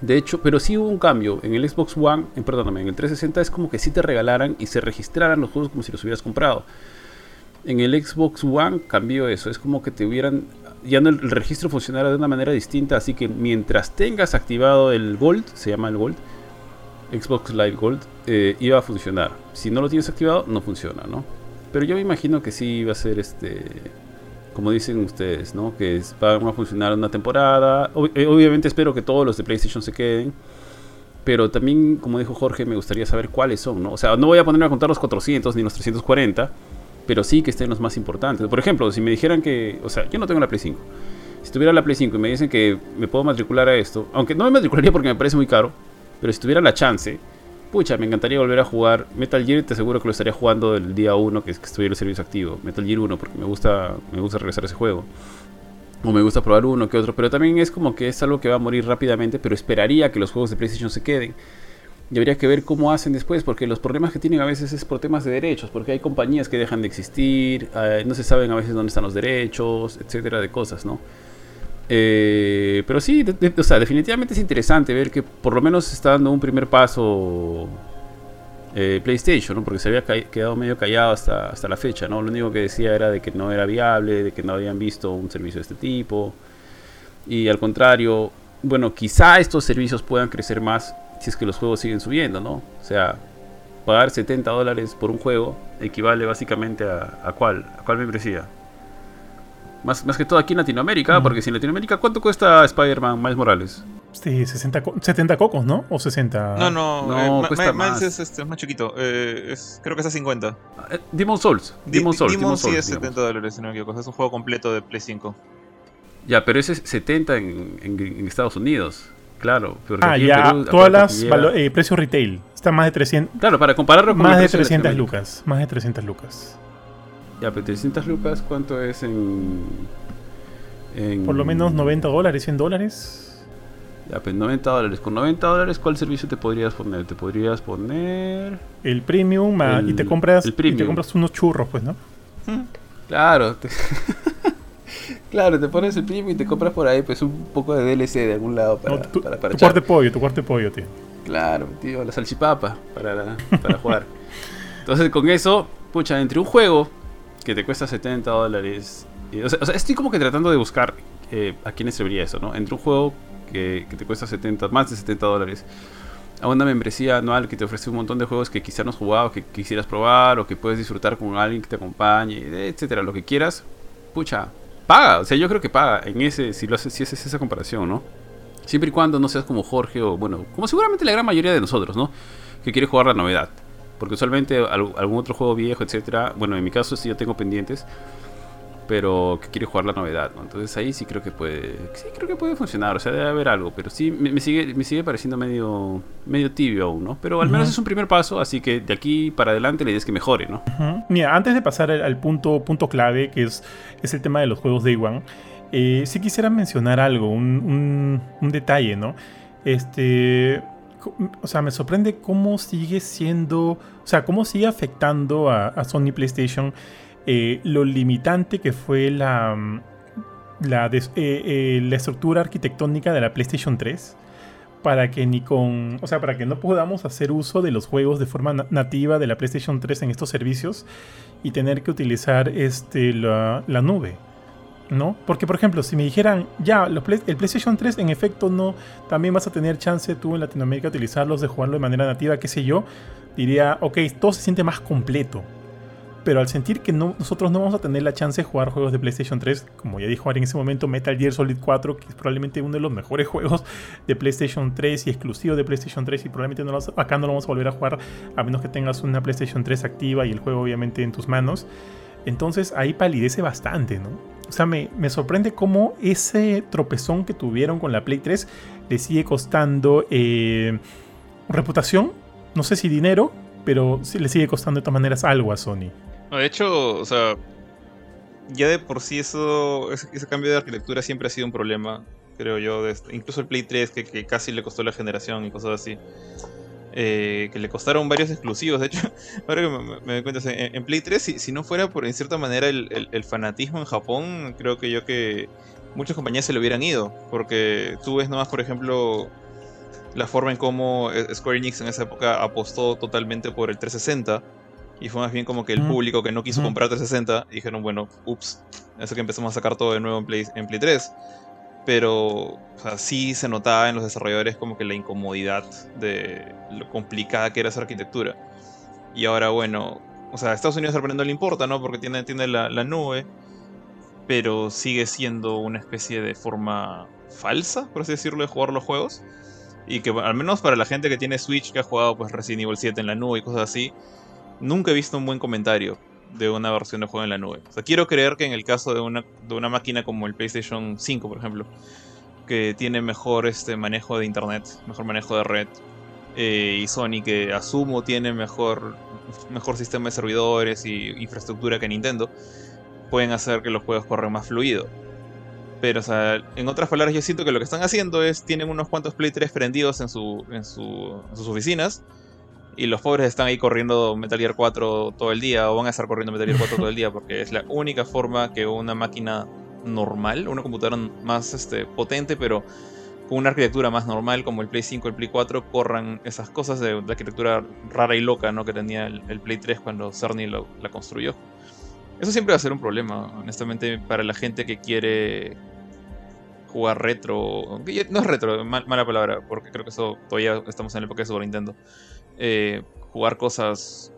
De hecho, pero sí hubo un cambio. En el Xbox One, en, perdóname, en el 360 es como que sí te regalaran y se registraran los juegos como si los hubieras comprado. En el Xbox One cambió eso, es como que te hubieran, ya no el registro funcionara de una manera distinta, así que mientras tengas activado el Gold, se llama el Gold, Xbox Live Gold, eh, iba a funcionar. Si no lo tienes activado, no funciona, ¿no? Pero yo me imagino que sí va a ser este. Como dicen ustedes, ¿no? Que van a funcionar una temporada. Eh, obviamente espero que todos los de PlayStation se queden. Pero también, como dijo Jorge, me gustaría saber cuáles son, ¿no? O sea, no voy a ponerme a contar los 400 ni los 340. Pero sí que estén los más importantes. Por ejemplo, si me dijeran que. O sea, yo no tengo la Play 5. Si tuviera la Play 5 y me dicen que me puedo matricular a esto. Aunque no me matricularía porque me parece muy caro. Pero si tuviera la chance pucha, me encantaría volver a jugar Metal Gear, te aseguro que lo estaría jugando el día 1 que, que estuviera el servicio activo. Metal Gear 1, porque me gusta, me gusta regresar a ese juego. O me gusta probar uno que otro, pero también es como que es algo que va a morir rápidamente, pero esperaría que los juegos de PlayStation se queden. Y habría que ver cómo hacen después, porque los problemas que tienen a veces es por temas de derechos, porque hay compañías que dejan de existir, eh, no se saben a veces dónde están los derechos, etcétera, de cosas, ¿no? Eh, pero sí, o sea, definitivamente es interesante ver que por lo menos está dando un primer paso eh, PlayStation, ¿no? porque se había quedado medio callado hasta, hasta la fecha. ¿no? Lo único que decía era de que no era viable, de que no habían visto un servicio de este tipo. Y al contrario, bueno, quizá estos servicios puedan crecer más si es que los juegos siguen subiendo, ¿no? O sea, pagar 70 dólares por un juego equivale básicamente a, a cuál, a cuál membresía. Más, más que todo aquí en Latinoamérica, porque si en Latinoamérica, ¿cuánto cuesta Spider-Man Miles Morales? Sí, 60 70 cocos, ¿no? ¿O 60? No, no, no eh, cuesta más. Es, este, es, más chiquito. Eh, es, creo que está 50. Eh, Demon Souls. Demon Souls. Demon, sí es 70 dólares, si no me equivoco. Es un juego completo de Play 5. Ya, pero ese es 70 en, en, Estados Unidos. Claro. ah, ya. Todas las eh, precios retail. Está más de 300. Claro, para compararlo con Más de 300 lucas. Más de 300 lucas. Ya, pero 300 lucas, ¿cuánto es en, Por lo menos 90 dólares, 100 dólares. Ya, pues 90 dólares. Con 90 dólares, ¿cuál servicio te podrías poner? Te podrías poner... El premium y, te compras, y te compras unos churros, pues, ¿no? Claro. claro, te pones el premium y te compras por ahí pues un poco de DLC de algún lado para, tu, para, tu cuarto de pollo, tu cuarto de pollo, tío. Claro, tío, la salchipapa para, para jugar. Entonces con eso, pucha, entre un juego que te cuesta 70 dólares. O sea, estoy como que tratando de buscar eh, a quién serviría eso, ¿no? Entre un juego que, te cuesta 70, más de 70 dólares a una membresía anual que te ofrece un montón de juegos que quizás no has jugado, que quisieras probar o que puedes disfrutar con alguien que te acompañe, etcétera, lo que quieras, pucha, paga. O sea, yo creo que paga en ese, si lo haces, si haces esa comparación, ¿no? Siempre y cuando no seas como Jorge o, bueno, como seguramente la gran mayoría de nosotros, ¿no? Que quiere jugar la novedad. Porque usualmente algún otro juego viejo, etcétera, bueno, en mi caso sí yo tengo pendientes, pero que quiere jugar la novedad, ¿no? Entonces ahí sí creo que puede, sí creo que puede funcionar, o sea, debe haber algo, pero sí me, sigue me sigue pareciendo medio medio tibio aún, ¿no? Pero al menos es un primer paso, así que de aquí para adelante la idea es que mejore, ¿no? Mira, antes de pasar al, punto punto clave, que es, es el tema de los juegos Day One, eh, sí quisiera mencionar algo, un, un, un detalle, ¿no? Este o sea, me sorprende cómo sigue siendo, o sea, cómo sigue afectando a, Sony PlayStation eh, lo limitante que fue la, mm, eh, eh, la, estructura arquitectónica de la PlayStation 3 para que ni con, o sea, para que no podamos hacer uso de los juegos de forma nativa de la PlayStation 3 en estos servicios y tener que utilizar este, la nube. ¿No? Porque, por ejemplo, si me dijeran, ya, el PlayStation 3 en efecto no, también vas a tener chance tú en Latinoamérica utilizarlos, de jugarlo de manera nativa, qué sé yo, diría, ok, todo se siente más completo. pero al sentir que nosotros no vamos a tener la chance de jugar juegos de PlayStation 3, como ya dijo Ari en ese momento, Metal Gear Solid 4, que es probablemente uno de los mejores juegos de PlayStation 3 y exclusivo de PlayStation 3, y probablemente no acá no lo vamos a volver a jugar a menos que tengas una PlayStation 3 activa y el juego obviamente en tus manos. Entonces ahí palidece bastante, ¿no? O sea, me, sorprende cómo ese tropezón que tuvieron con la Play 3 le sigue costando eh, reputación, no sé si dinero, pero le sigue costando de todas maneras algo a Sony. de hecho, o sea, ya de por sí eso, ese, cambio de arquitectura siempre ha sido un problema, creo yo. incluso el Play 3, que, casi le costó la generación y cosas así. Eh, que le costaron varios exclusivos. De hecho, ahora que me, doy cuenta, en, Play 3, si, no fuera por en cierta manera el, fanatismo en Japón, creo que yo que muchas compañías se le hubieran ido. Porque tú ves nomás, por ejemplo, la forma en cómo eh, Square Enix en esa época apostó totalmente por el 360. Y fue más bien como que el público que no quiso comprar 360 dijeron, bueno, ups, eso que empezamos a sacar todo de nuevo en Play, en Play 3 pero o sí se notaba en los desarrolladores como que la incomodidad de lo complicada que era esa arquitectura. Y ahora, bueno, o sea, a Estados Unidos al no le importa, ¿no? Porque tiene, tiene la, nube, pero sigue siendo una especie de forma falsa, por así decirlo, de jugar los juegos. Y que al menos para la gente que tiene Switch, que ha jugado pues Resident Evil 7 en la nube y cosas así, nunca he visto un buen comentario de una versión de juego en la nube. O sea, quiero creer que en el caso de una, de una máquina como el PlayStation 5, por ejemplo, que tiene mejor este manejo de internet, mejor manejo de red, eh, y Sony que asumo tiene mejor, mejor sistema de servidores y infraestructura que Nintendo, pueden hacer que los juegos corran más fluido. Pero, o sea, en otras palabras, yo siento que lo que están haciendo es, tienen unos cuantos Play 3 prendidos en, su, en, su, en sus oficinas, y los pobres están ahí corriendo Metal Gear 4 todo el día o van a estar corriendo Metal Gear 4 todo el día porque es la única forma que una máquina normal, una computadora más este, potente pero con una arquitectura más normal como el Play 5 el Play 4 corran esas cosas de, arquitectura rara y loca ¿no? que tenía el, Play 3 cuando Cerny la construyó. Eso siempre va a ser un problema, honestamente, para la gente que quiere jugar retro. No es retro, mala palabra, porque creo que eso todavía estamos en la época de Super Nintendo. Eh, jugar cosas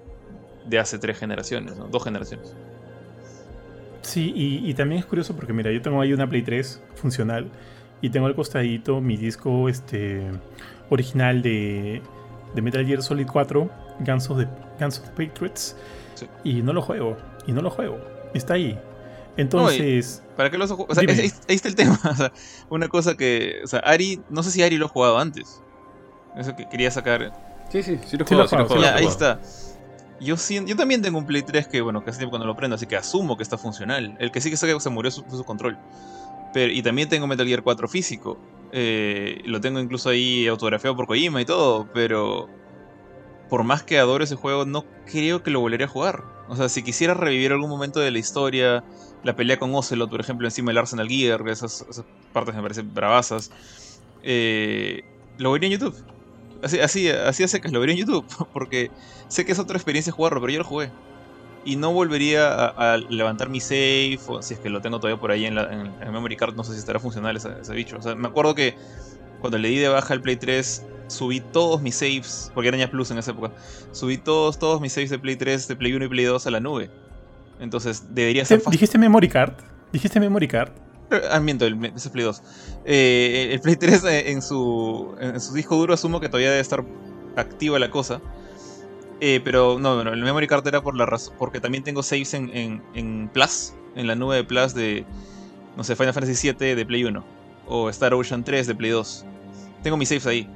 de hace tres generaciones, dos generaciones. Sí, y, también es curioso porque mira, yo tengo ahí una Play 3 funcional y tengo al costadito mi disco este, original de, de Metal Gear Solid 4, Guns of the, Guns of Patriots, y no lo juego, y no lo juego, está ahí. Entonces... ¿Para qué lo o sea, ahí, está el tema. una cosa que... O sea, Ari, no sé si Ari lo ha jugado antes. Eso que quería sacar Sí, sí, sí lo juego, ahí está. Yo, yo también tengo un Play 3 que, bueno, casi tiempo cuando lo prendo, así que asumo que está funcional. El que sí que se, se murió fue su control. Pero, y también tengo Metal Gear 4 físico. Eh, lo tengo incluso ahí autografiado por Kojima y todo, pero por más que adoro ese juego, no creo que lo volvería a jugar. O sea, si quisiera revivir algún momento de la historia, la pelea con Ocelot, por ejemplo, encima del Arsenal Gear, esas, partes me parecen bravasas, eh, lo vería en YouTube. Así, así, así hace que lo vería en YouTube, porque sé que es otra experiencia jugarlo, pero yo lo jugué. Y no volvería a, levantar mi save, o si es que lo tengo todavía por ahí en, la, el memory card, no sé si estará funcional ese, bicho. O sea, me acuerdo que cuando le di de baja el Play 3, subí todos mis saves, porque era ya Plus en esa época, subí todos, todos mis saves de Play 3, de Play 1 y Play 2 a la nube. Entonces debería ser fácil. ¿Dijiste memory card? ¿Dijiste memory card? Ah, miento, el, ese Play 2. Eh, el Play 3 eh, en, su, en su disco duro asumo que todavía debe estar activa la cosa. Eh, pero no, no, el memory card era por la razón, porque también tengo saves en, en, Plus, en la nube de Plus de, no sé, Final Fantasy VII de Play 1 o Star Ocean 3 de Play 2. Tengo mis saves ahí.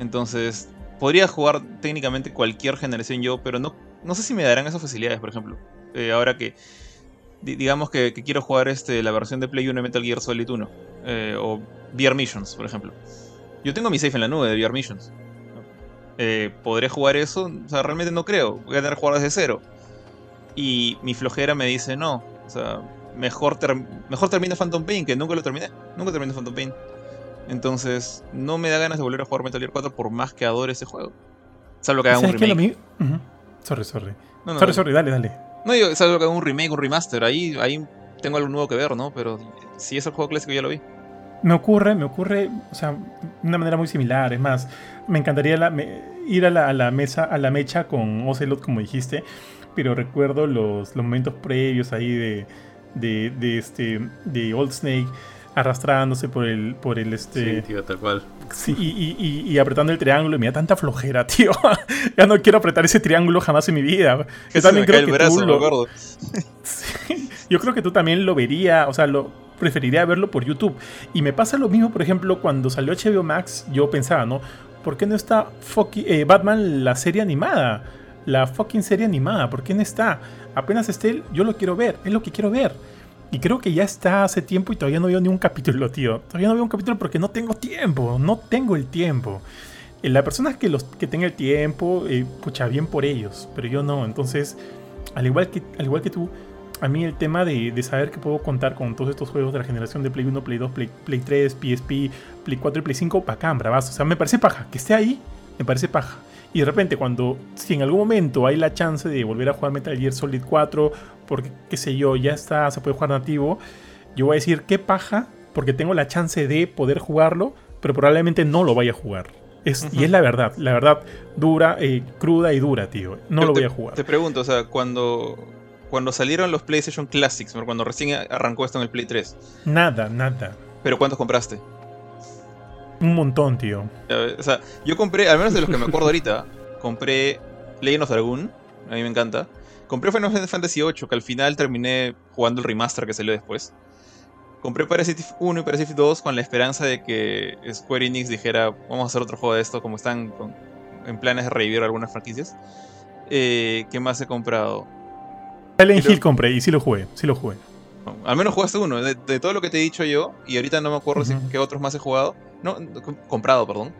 Entonces, podría jugar técnicamente cualquier generación yo, pero no, no sé si me darán esas facilidades, por ejemplo. ahora que digamos que, quiero jugar este, la versión de Play 1 de Metal Gear Solid 1 eh, o VR Missions, por ejemplo. Yo tengo mi safe en la nube de VR Missions. Eh, ¿Podré jugar eso? O sea, realmente no creo. Voy a tener que jugar desde cero. Y mi flojera me dice no. O sea, mejor, mejor termino Phantom Pain, que nunca lo terminé. Nunca terminé Phantom Pain. Entonces, no me da ganas de volver a jugar Metal Gear 4 por más que adore ese juego. Salvo que haga un remake. Sorry, sorry. sorry, sorry, dale, dale. No digo, es algo que un remake, un remaster, ahí, ahí tengo algo nuevo que ver, ¿no? Pero si es el juego clásico ya lo vi. Me ocurre, me ocurre, o sea, de una manera muy similar. Es más, me encantaría ir a la, mesa, a la mecha con Ocelot, como dijiste. pero recuerdo los, los momentos previos ahí de, de, de, este, de Old Snake arrastrándose por el, por el este. Sí, tío, tal cual. Sí, y, y, apretando el triángulo, y me da tanta flojera, tío. ya no quiero apretar ese triángulo jamás en mi vida. Yo también creo que tú lo... Yo creo que tú también lo vería, o sea, lo preferiría verlo por YouTube. Y me pasa lo mismo, por ejemplo, cuando salió HBO Max, yo pensaba, ¿no? ¿Por qué no está eh, Batman la serie animada? La fucking serie animada, ¿por qué no está? Apenas esté, yo lo quiero ver, es lo que quiero ver. Y creo que ya está hace tiempo y todavía no veo ni un capítulo, tío. Todavía no veo un capítulo porque no tengo tiempo. No tengo el tiempo. Eh, la persona que, los, que tenga el tiempo, eh, pucha, bien por ellos. Pero yo no. Entonces, al igual que, al igual que tú, a mí el tema de, saber que puedo contar con todos estos juegos de la generación de Play 1, Play 2, Play, Play 3, PSP, Play 4 y Play 5, bacán, bravazo. O sea, me parece paja. Que esté ahí, me parece paja. Y de repente, cuando, si en algún momento hay la chance de volver a jugar Metal Gear Solid 4 porque qué sé yo, ya está, se puede jugar nativo, yo voy a decir qué paja, porque tengo la chance de poder jugarlo, pero probablemente no lo vaya a jugar. Es, Y es la verdad, la verdad dura, eh, cruda y dura, tío. No lo voy a jugar. Te pregunto, o sea, cuando, cuando salieron los PlayStation Classics, cuando recién arrancó esto en el Play 3. Nada, nada. ¿Pero cuántos compraste? Un montón, tío. O sea, yo compré, al menos de los que me acuerdo ahorita, compré Legend of Dragoon, a mí me encanta. Compré Final Fantasy VIII, que al final terminé jugando el remaster que salió después. Compré Parasite 1 y Parasite 2 con la esperanza de que Square Enix dijera, vamos a hacer otro juego de esto, como están en planes de revivir algunas franquicias. Eh, ¿Qué más he comprado? Silent Hill compré y sí lo jugué, sí lo jugué. al menos jugaste uno, de, todo lo que te he dicho yo, y ahorita no me acuerdo si, qué otros más he jugado. No, comprado, perdón.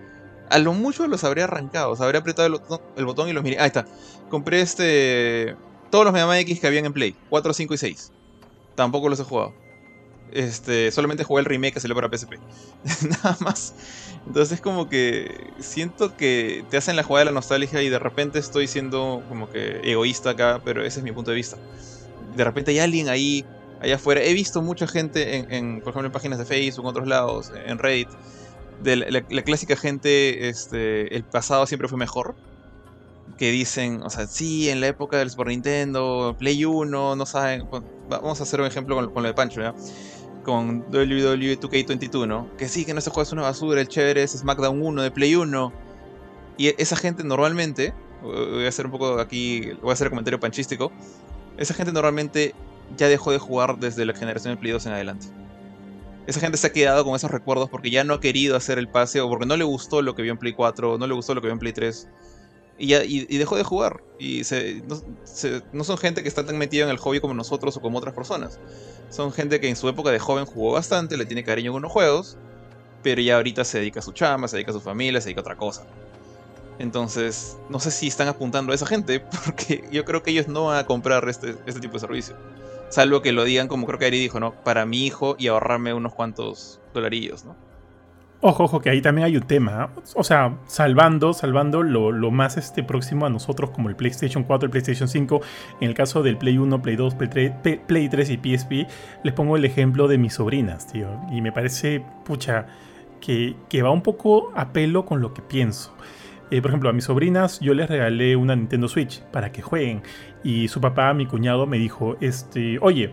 A lo mucho los habría arrancado, o sea, habría apretado el, el botón y los miré. Ahí está. Compré este todos los Mega Man X que habían en Play, 4, 5 y 6. Tampoco los he jugado. Este, solamente jugué el remake que salió para PSP. Nada más. Entonces es como que siento que te hacen la jugada de la nostalgia y de repente estoy siendo como que egoísta acá, pero ese es mi punto de vista. De repente hay alguien ahí, allá afuera. He visto mucha gente, en, por ejemplo, en páginas de Facebook, en otros lados, en Reddit, de la, la clásica gente, este, el pasado siempre fue mejor que dicen, o sea, sí, en la época del Super Nintendo, Play 1, no saben. Vamos a hacer un ejemplo con, lo de Pancho, ¿ya? Con WWE 2K22, ¿no? Que sí, que no se juega es una basura, el chévere es SmackDown 1 de Play 1. Y esa gente normalmente, voy a hacer un poco aquí, voy a hacer el comentario panchístico. Esa gente normalmente ya dejó de jugar desde la generación de Play 2 en adelante. Esa gente se ha quedado con esos recuerdos porque ya no ha querido hacer el pase o porque no le gustó lo que vio en Play 4, no le gustó lo que vio en Play 3 y, dejó de jugar. Y no, son gente que está tan metida en el hobby como nosotros o como otras personas. Son gente que en su época de joven jugó bastante, le tiene cariño con los juegos, pero ya ahorita se dedica a su chamba, se dedica a su familia, se dedica a otra cosa. Entonces, no sé si están apuntando a esa gente, porque yo creo que ellos no van a comprar este, este tipo de servicio. Salvo que lo digan como creo que Ari dijo, ¿no? Para mi hijo y ahorrarme unos cuantos dolarillos, ¿no? Ojo, ojo, que ahí también hay un tema. O sea, salvando, salvando lo, más este, próximo a nosotros como el PlayStation 4, el PlayStation 5. En el caso del Play 1, Play 2, Play 3, y PSP, les pongo el ejemplo de mis sobrinas, tío. Y me parece, pucha, que, va un poco a pelo con lo que pienso. Eh, por ejemplo, a mis sobrinas yo les regalé una Nintendo Switch para que jueguen. Y su papá, mi cuñado, me dijo, este, oye,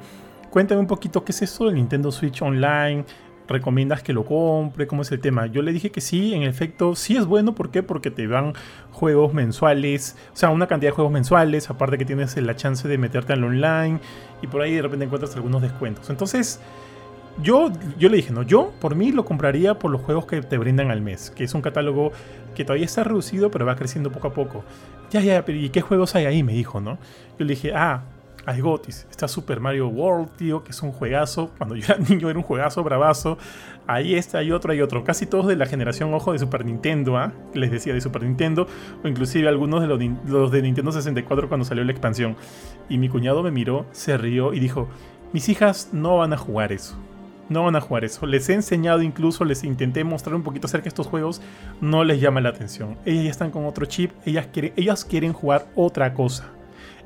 cuéntame un poquito qué es eso del Nintendo Switch Online recomiendas que lo compre? ¿Cómo es el tema? Yo le dije que sí, en efecto, sí es bueno. ¿Por qué? Porque te dan juegos mensuales, o sea, una cantidad de juegos mensuales, aparte que tienes la chance de meterte al online y por ahí de repente encuentras algunos descuentos. Entonces, yo, yo le dije, no, yo por mí lo compraría por los juegos que te brindan al mes, que es un catálogo que todavía está reducido, pero va creciendo poco a poco. Ya, ya, pero ¿y qué juegos hay ahí? Me dijo, ¿no? Yo le dije, ah, hay Gotis. Está Super Mario World, tío, que es un juegazo. Cuando yo era niño era un juegazo bravazo. Ahí está, hay otro, hay otro. Casi todos de la generación, ojo, de Super Nintendo, ¿ah? Les decía de Super Nintendo. O inclusive algunos de los, de Nintendo 64 cuando salió la expansión. Y mi cuñado me miró, se rió y dijo, mis hijas no van a jugar eso. No van a jugar eso. Les he enseñado incluso, les intenté mostrar un poquito acerca de estos juegos. No les llama la atención. Ellas ya están con otro chip. Ellas quieren jugar otra cosa.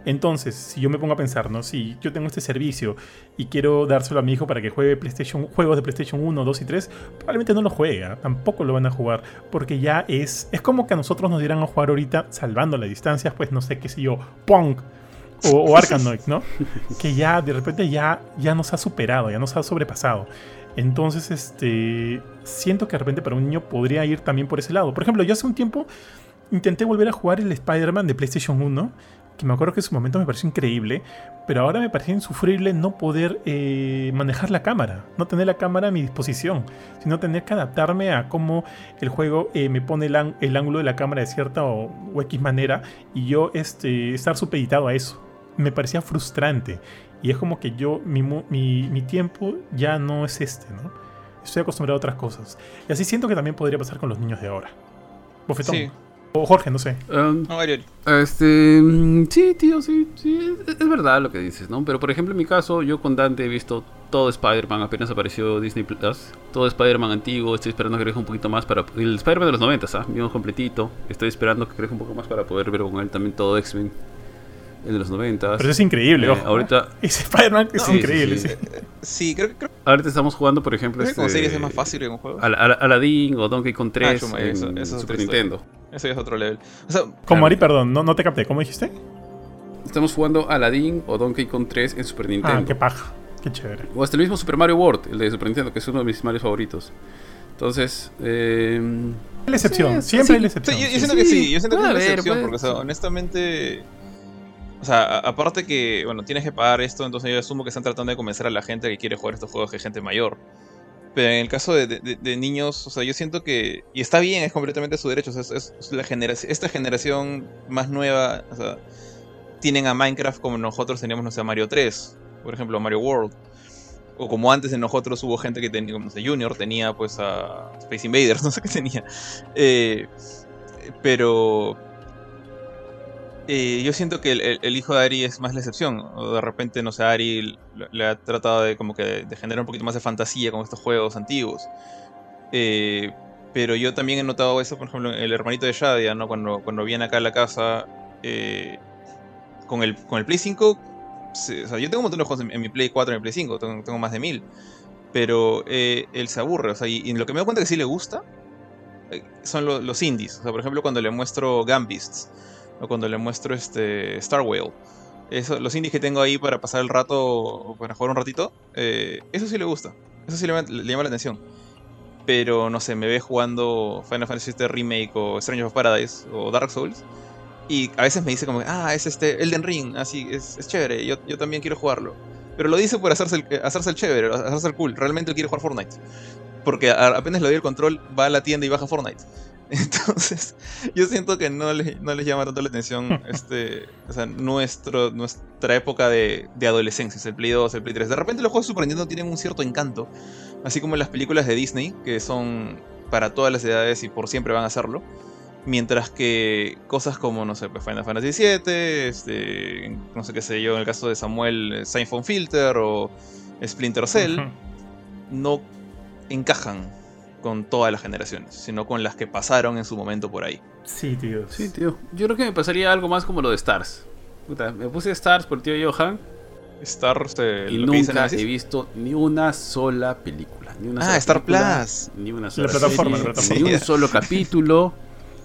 Entonces, si yo me pongo a pensar, ¿no? Si yo tengo este servicio y quiero dárselo a mi hijo para que juegue PlayStation, juegos de PlayStation 1, 2 y 3, probablemente no lo juega, tampoco lo van a jugar, porque ya es. Es como que a nosotros nos dieran a jugar ahorita, salvando las distancias, pues no sé qué sé yo, Pong o, o Arkanoid, ¿no? Que ya de repente ya, ya nos ha superado, ya nos ha sobrepasado. Entonces, este, siento que de repente para un niño podría ir también por ese lado. Por ejemplo, yo hace un tiempo intenté volver a jugar el Spider-Man de PlayStation 1, que me acuerdo que en su momento me pareció increíble, pero ahora me parece insufrible no poder eh, manejar la cámara, no tener la cámara a mi disposición, sino tener que adaptarme a cómo el juego eh, me pone el, ángulo de la cámara de cierta o, X manera y yo este, estar supeditado a eso. Me parecía frustrante y es como que yo, mi, mi, tiempo ya no es este, ¿no? Estoy acostumbrado a otras cosas. Y así siento que también podría pasar con los niños de ahora. Bofetón. Sí. O Jorge, no sé. Um, este, mm, sí, tío, sí, sí, es, verdad lo que dices, ¿no? Pero por ejemplo, en mi caso, yo con Dante he visto todo Spider-Man, apenas apareció Disney Plus, todo Spider-Man antiguo, estoy esperando que crezca un poquito más para... El Spider-Man de los 90, ¿sabes? ¿ah? completito, estoy esperando que crezca un poco más para poder ver con él también todo X-Men el de los 90. Pero es increíble, eh, Ahorita... Ese Spider-Man es increíble. Sí, creo, que... Ahorita estamos jugando, por ejemplo... Este, es más fácil en un juego. Aladdin o Donkey Kong 3 ah, en Super Nintendo. Eso es otro level. Como Ari, perdón, no, no te capté. ¿Cómo dijiste? Estamos jugando Aladdin o Donkey Kong 3 en Super Nintendo. Ah, qué paja. Qué chévere. O hasta el mismo Super Mario World, el de Super Nintendo, que es uno de mis Mario favoritos. Entonces, eh, la excepción, siempre hay la excepción. yo, siento que sí, yo siento que es la excepción, porque honestamente, o sea, aparte que, bueno, tienes que pagar esto, entonces yo asumo que están tratando de convencer a la gente que quiere jugar estos juegos que gente mayor. Pero en el caso de, niños, o sea, yo siento que. Y está bien, es completamente su derecho. es, la generación, esta generación más nueva. O sea, tienen a Minecraft como nosotros teníamos, no sé, a Mario 3. Por ejemplo, a Mario World. O como antes de nosotros hubo gente que tenía, como sé, Junior tenía pues a Space Invaders, no sé qué tenía. Eh, pero yo siento que el, hijo de Ari es más la excepción. De repente, no sé, Ari le, ha tratado de como que generar un poquito más de fantasía con estos juegos antiguos. Eh, pero yo también he notado eso, por ejemplo, el hermanito de Shadia, ¿no? Cuando, cuando viene acá a la casa eh, con, el, con el Play 5. o sea, yo tengo un montón de juegos en, mi Play 4 y en mi Play 5, tengo, más de mil. Pero eh, él se aburre, o sea, y, lo que me doy cuenta que sí le gusta son los indies. O sea, por ejemplo, cuando le muestro Gambists o cuando le muestro este Star Whale. Eso, los indies que tengo ahí para pasar el rato para jugar un ratito, eh, eso sí le gusta. Eso sí le, llama la atención. Pero no sé, me ve jugando Final Fantasy VII Remake o Stranger of Paradise o Dark Souls. Y a veces me dice como, ah, es este Elden Ring, así, es, es chévere, yo, yo, también quiero jugarlo. Pero lo dice por hacerse el, hacerse el chévere, hacerse el cool. Realmente quiere jugar Fortnite. Porque apenas le doy el control, va a la tienda y baja Fortnite. Entonces, yo siento que no les, no les llama tanto la atención este, o sea, nuestro, nuestra época de, de, adolescencia, el Play 2, el Play 3. De repente los juegos de Super Nintendo tienen un cierto encanto, así como las películas de Disney, que son para todas las edades y por siempre van a hacerlo. Mientras que cosas como, no sé, pues Final Fantasy VII, este, no sé qué sé yo, en el caso de Samuel, Siphon Filter o Splinter Cell, no encajan con todas las generaciones, sino con las que pasaron en su momento por ahí. Sí, tío. Sí, tío. Yo creo que me pasaría algo más como lo de Stars. Puta, me puse Stars por tío Johan. Stars, eh, y nunca he visto ni una sola película. Ni una ah, Star Plus. Ni una sola la plataforma, Ni un solo capítulo.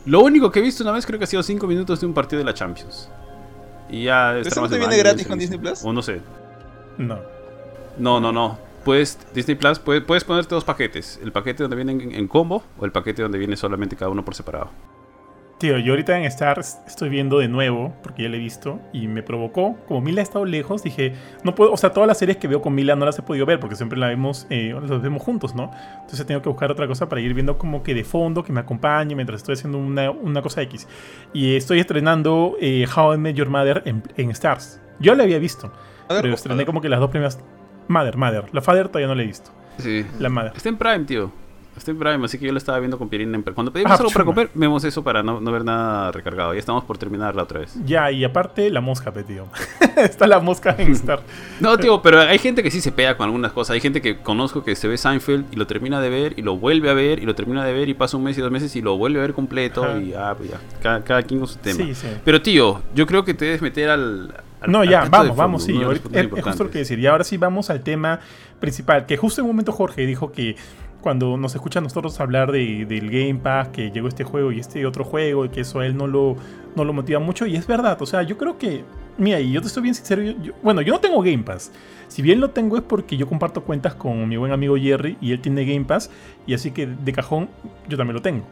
Lo único que he visto una vez creo que ha sido 5 minutos de un partido de la Champions. Y ya... ¿Eso no te viene gratis con Disney Plus? O no sé. No. No, no, no puedes, Disney Plus, puedes, puedes ponerte dos paquetes. El paquete donde vienen en, combo o el paquete donde viene solamente cada uno por separado. Tío, yo ahorita en Stars estoy viendo de nuevo, porque ya lo he visto, y me provocó, como Mila ha estado lejos, dije, no puedo, o sea, todas las series que veo con Mila no las he podido ver, porque siempre las vemos, eh, las vemos juntos, ¿no? Entonces tengo que buscar otra cosa para ir viendo como que de fondo, que me acompañe mientras estoy haciendo una, una cosa X. Y estoy estrenando eh, How I Met Your Mother en, en Stars. Yo la había visto, pero estrené como que las dos primeras Mother, Mother. La Father todavía no la he visto. Sí. La Mother. Está en Prime, tío. Está en Prime, así que yo lo estaba viendo con Pierina en Cuando pedimos ah, algo para comer, vemos eso para no, ver nada recargado. Ya estamos por terminarla otra vez. Ya, y aparte la mosca, tío. Está la mosca en Star. no, tío, pero hay gente que sí se pega con algunas cosas. Hay gente que conozco que se ve Seinfeld y lo termina de ver y lo vuelve a ver y lo termina de ver y pasa un mes y dos meses y lo vuelve a ver completo y ah, pues ya. Cada, quien con su tema. Sí, sí. Pero tío, yo creo que te debes meter al, no, ya, vamos, vamos, sí. es, justo lo que decir. Y ahora sí vamos al tema principal. Que justo en un momento Jorge dijo que cuando nos escucha a nosotros hablar de, del Game Pass, que llegó este juego y este otro juego, y que eso a él no lo, no lo motiva mucho, y es verdad, o sea, yo creo que, mira, y yo te estoy bien sincero, bueno, yo no tengo Game Pass, si bien lo tengo es porque yo comparto cuentas con mi buen amigo Jerry, y él tiene Game Pass, y así que de cajón yo también lo tengo.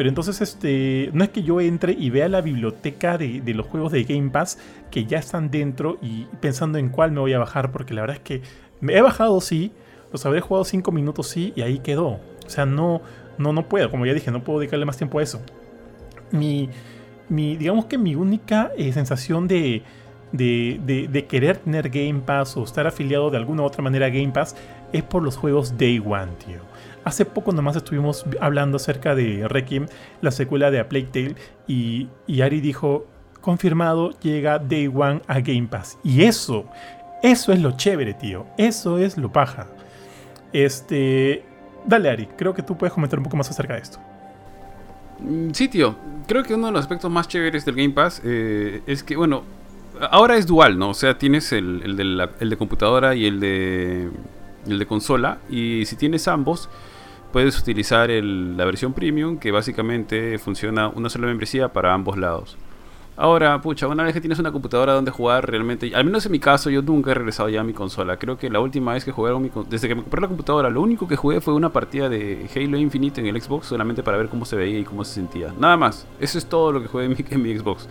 Pero entonces, este, no es que yo entre y vea la biblioteca de, de, los juegos de Game Pass que ya están dentro y pensando en cuál me voy a bajar, porque la verdad es que me he bajado, sí, los habré jugado 5 minutos, sí, y ahí quedó. O sea, no, no, no puedo, como ya dije, no puedo dedicarle más tiempo a eso. Mi, mi digamos que mi única eh, sensación de, de, de, de, querer tener Game Pass o estar afiliado de alguna u otra manera a Game Pass es por los juegos Day One, tío. Hace poco nomás estuvimos hablando acerca de Requiem, la secuela de A Plague Tale, y, Ari dijo, confirmado, llega Day One a Game Pass. Y eso, eso es lo chévere, tío. Eso es lo paja. Este. Dale, Ari, creo que tú puedes comentar un poco más acerca de esto. Mm, sí, tío. Creo que uno de los aspectos más chéveres del Game Pass eh, es que, bueno, ahora es dual, ¿no? O sea, tienes el, de, el de, computadora y el de, el de consola. Y si tienes ambos, puedes utilizar el, la versión premium, que básicamente funciona una sola membresía para ambos lados. Ahora, pucha, una vez que tienes una computadora donde jugar, realmente, al menos en mi caso, yo nunca he regresado ya a mi consola. Creo que la última vez que jugué, desde que me compré la computadora, lo único que jugué fue una partida de Halo Infinite en el Xbox, solamente para ver cómo se veía y cómo se sentía. Nada más. Eso es todo lo que jugué en mi, en mi Xbox.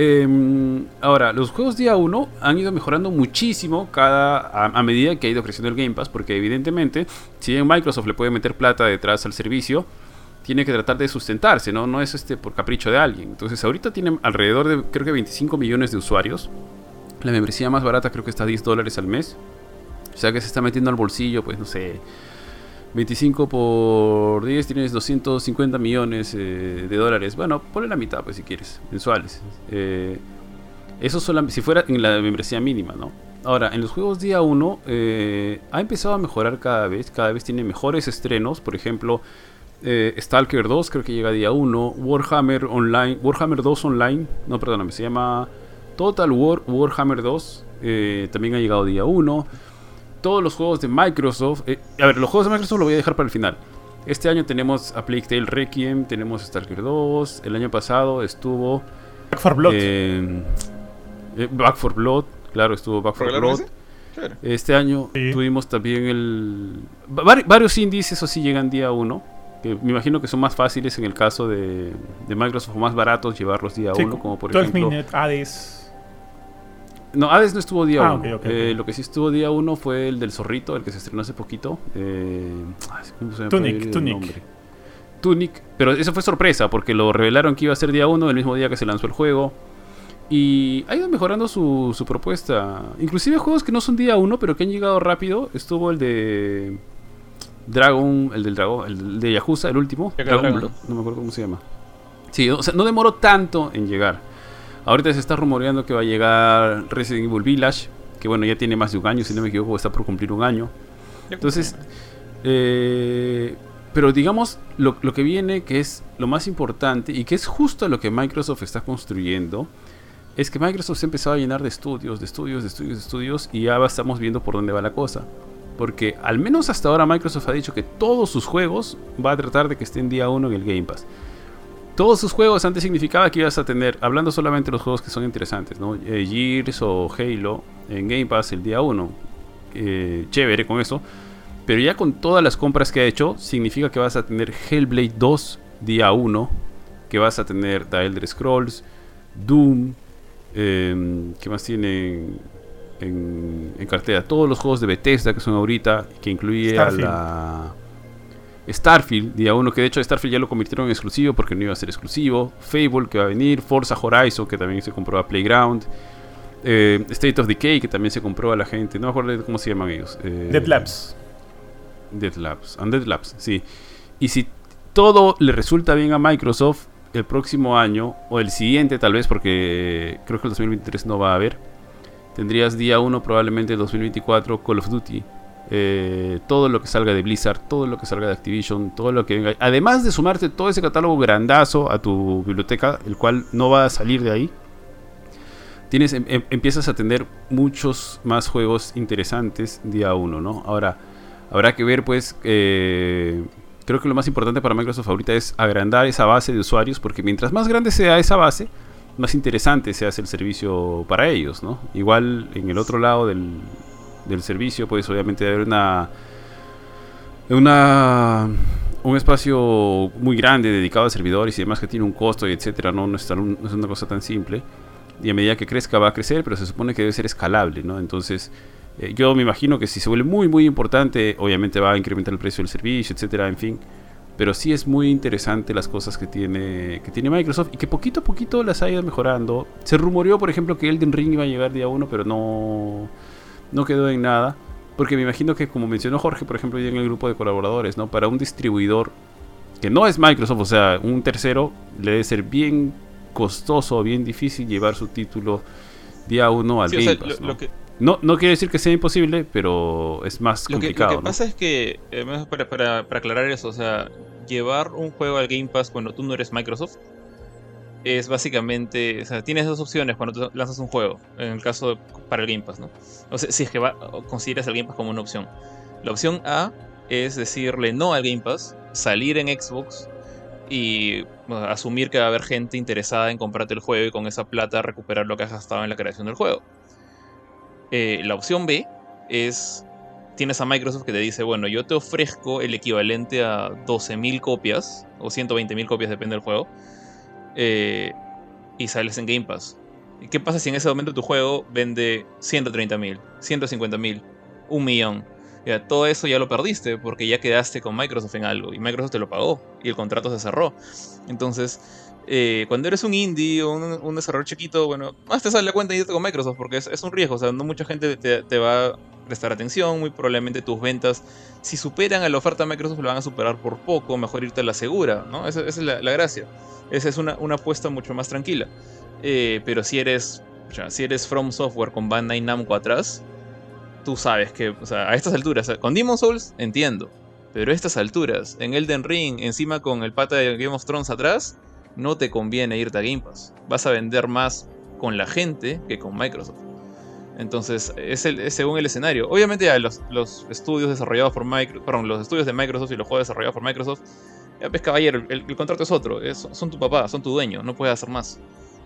Eh, ahora, los juegos día 1 han ido mejorando muchísimo cada, a, medida que ha ido creciendo el Game Pass, porque evidentemente, si bien Microsoft le puede meter plata detrás al servicio, tiene que tratar de sustentarse, ¿no? No es este por capricho de alguien. Entonces, ahorita tienen alrededor de, creo que 25 millones de usuarios. La membresía más barata creo que está a 10 dólares al mes. O sea que se está metiendo al bolsillo, pues no sé. 25 por 10 tienes 250 millones eh, de dólares. Bueno, ponle la mitad, pues si quieres, mensuales. Eh, eso solamente, si fuera en la membresía mínima, ¿no? Ahora, en los juegos día 1 eh, ha empezado a mejorar cada vez. Cada vez tiene mejores estrenos. Por ejemplo, eh, Stalker 2 creo que llega día 1. Warhammer Online. Warhammer 2 Online. No, perdóname. Se llama Total War Warhammer 2. Eh, también ha llegado día 1. Todos los juegos de Microsoft. Eh, a ver, los juegos de Microsoft lo voy a dejar para el final. Este año tenemos A Plague Tale Requiem. Tenemos Stalker 2. El año pasado estuvo. Back 4 Blood. Eh, Back 4 Blood. Claro, estuvo Back 4 Blood. Este año sí. tuvimos también el. Var varios indies, eso sí, llegan día 1 que me imagino que son más fáciles en el caso de, de Microsoft o más baratos llevarlos día 1, sí, como por 12 ejemplo. Minute, Hades. No, Hades no estuvo día 1. Ah, okay, okay, eh, okay. Lo que sí estuvo día 1 fue el del zorrito, el que se estrenó hace poquito. Eh, ¿Cómo se Tunic, Tunic. Tunic, pero eso fue sorpresa porque lo revelaron que iba a ser día 1 el mismo día que se lanzó el juego. Y ha ido mejorando su, su propuesta. Inclusive juegos que no son día 1 pero que han llegado rápido. Estuvo el de Dragon, el del dragón, el de Yakuza, el último, Dragon Dragon. No me acuerdo cómo se llama. Sí, o sea, no demoró tanto en llegar. Ahorita se está rumoreando que va a llegar Resident Evil Village, que bueno, ya tiene más de un año, si no me equivoco, está por cumplir un año. Entonces, eh, pero digamos, lo, lo, que viene, que es lo más importante y que es justo lo que Microsoft está construyendo, es que Microsoft se ha empezado a llenar de estudios, de estudios, de estudios, de estudios, y ya estamos viendo por dónde va la cosa. Porque al menos hasta ahora Microsoft ha dicho que todos sus juegos va a tratar de que estén día 1 en el Game Pass. Todos sus juegos antes significaba que ibas a tener, hablando solamente de los juegos que son interesantes, ¿no? Eh, Gears o Halo en Game Pass el día 1. Eh, chévere con eso. Pero ya con todas las compras que ha hecho, significa que vas a tener Hellblade 2 día 1. Que vas a tener The Elder Scrolls, Doom. Eh, ¿Qué más tienen? en, en, cartera. Todos los juegos de Bethesda que son ahorita, que incluye Starfield. a la Starfield, día 1, que de hecho Starfield ya lo convirtieron en exclusivo porque no iba a ser exclusivo. Fable que va a venir, Forza Horizon que también se compró a Playground. Eh, State of Decay que también se compró a la gente. No me acuerdo cómo se llaman ellos. Eh, Dead Labs. Dead Labs. Undead Labs, sí. Y si todo le resulta bien a Microsoft el próximo año, o el siguiente tal vez, porque creo que el 2023 no va a haber Tendrías día 1 probablemente 2024 Call of Duty. Eh, todo lo que salga de Blizzard, todo lo que salga de Activision, todo lo que venga. Además de sumarte todo ese catálogo grandazo a tu biblioteca, el cual no va a salir de ahí. Tienes, em, em, empiezas a tener muchos más juegos interesantes día 1, ¿no? Ahora, Habrá que ver, pues, eh, creo que lo más importante para Microsoft ahorita es agrandar esa base de usuarios, porque mientras más grande sea esa base, más interesante se hace el servicio para ellos, ¿no? Igual en el otro lado del, del servicio, pues obviamente haber una, una un espacio muy grande dedicado a servidores y demás que tiene un costo y etcétera, ¿no? No es, no es una cosa tan simple. Y a medida que crezca va a crecer, pero se supone que debe ser escalable, ¿no? Entonces, eh, yo me imagino que si se vuelve muy, muy importante, obviamente va a incrementar el precio del servicio, etcétera, en fin. Pero sí es muy interesante las cosas que tiene, que tiene Microsoft y que poquito a poquito las ha ido mejorando. Se rumoreó, por ejemplo, que Elden Ring iba a llegar día uno, pero no, no quedó en nada. Porque me imagino que, como mencionó Jorge, por ejemplo, ya en el grupo de colaboradores, ¿no? Para un distribuidor que no es Microsoft, o sea, un tercero, le debe ser bien costoso, bien difícil llevar su título día uno al Game Pass, ¿no? No, no quiere decir que sea imposible, pero es más complicado. Lo que, pasa es que, eh, para, para, aclarar eso, o sea, llevar un juego al Game Pass cuando tú no eres Microsoft es básicamente, o sea, tienes dos opciones cuando lanzas un juego, en el caso para el Game Pass, ¿no? O sea, si es que va, consideras el Game Pass como una opción. La opción A es decirle no al Game Pass, salir en Xbox y asumir que va a haber gente interesada en comprarte el juego y con esa plata recuperar lo que has gastado en la creación del juego. Eh, la opción B es, tienes a Microsoft que te dice, bueno, yo te ofrezco el equivalente a 12.000 copias, o 120.000 copias, depende del juego, eh, y sales en Game Pass. ¿Y qué pasa si en ese momento tu juego vende 130.000, 150.000, un millón? Ya, todo eso ya lo perdiste porque ya quedaste con Microsoft en algo y Microsoft te lo pagó y el contrato se cerró. Entonces, eh, cuando eres un indie o un, desarrollador chiquito, bueno, más te sale la cuenta y con Microsoft porque es, un riesgo. O sea, no mucha gente te, va a prestar atención. Muy probablemente tus ventas, si superan a la oferta de Microsoft, lo van a superar por poco. Mejor irte a la segura, ¿no? Esa, es la, gracia. Esa es una, apuesta mucho más tranquila. Eh, pero si eres, si eres From Software con Bandai Namco atrás, tú sabes que, o sea, a estas alturas, con Demon Souls entiendo, pero a estas alturas, en Elden Ring, encima con el pata de Game of Thrones atrás, no te conviene irte a Game Pass. Vas a vender más con la gente que con Microsoft. Entonces, es, el, según el escenario. Obviamente, ya los, estudios desarrollados por Microsoft, perdón, los estudios de Microsoft y los juegos desarrollados por Microsoft, ya ves, caballero, el, contrato es otro. son tu papá, son tu dueño, no puedes hacer más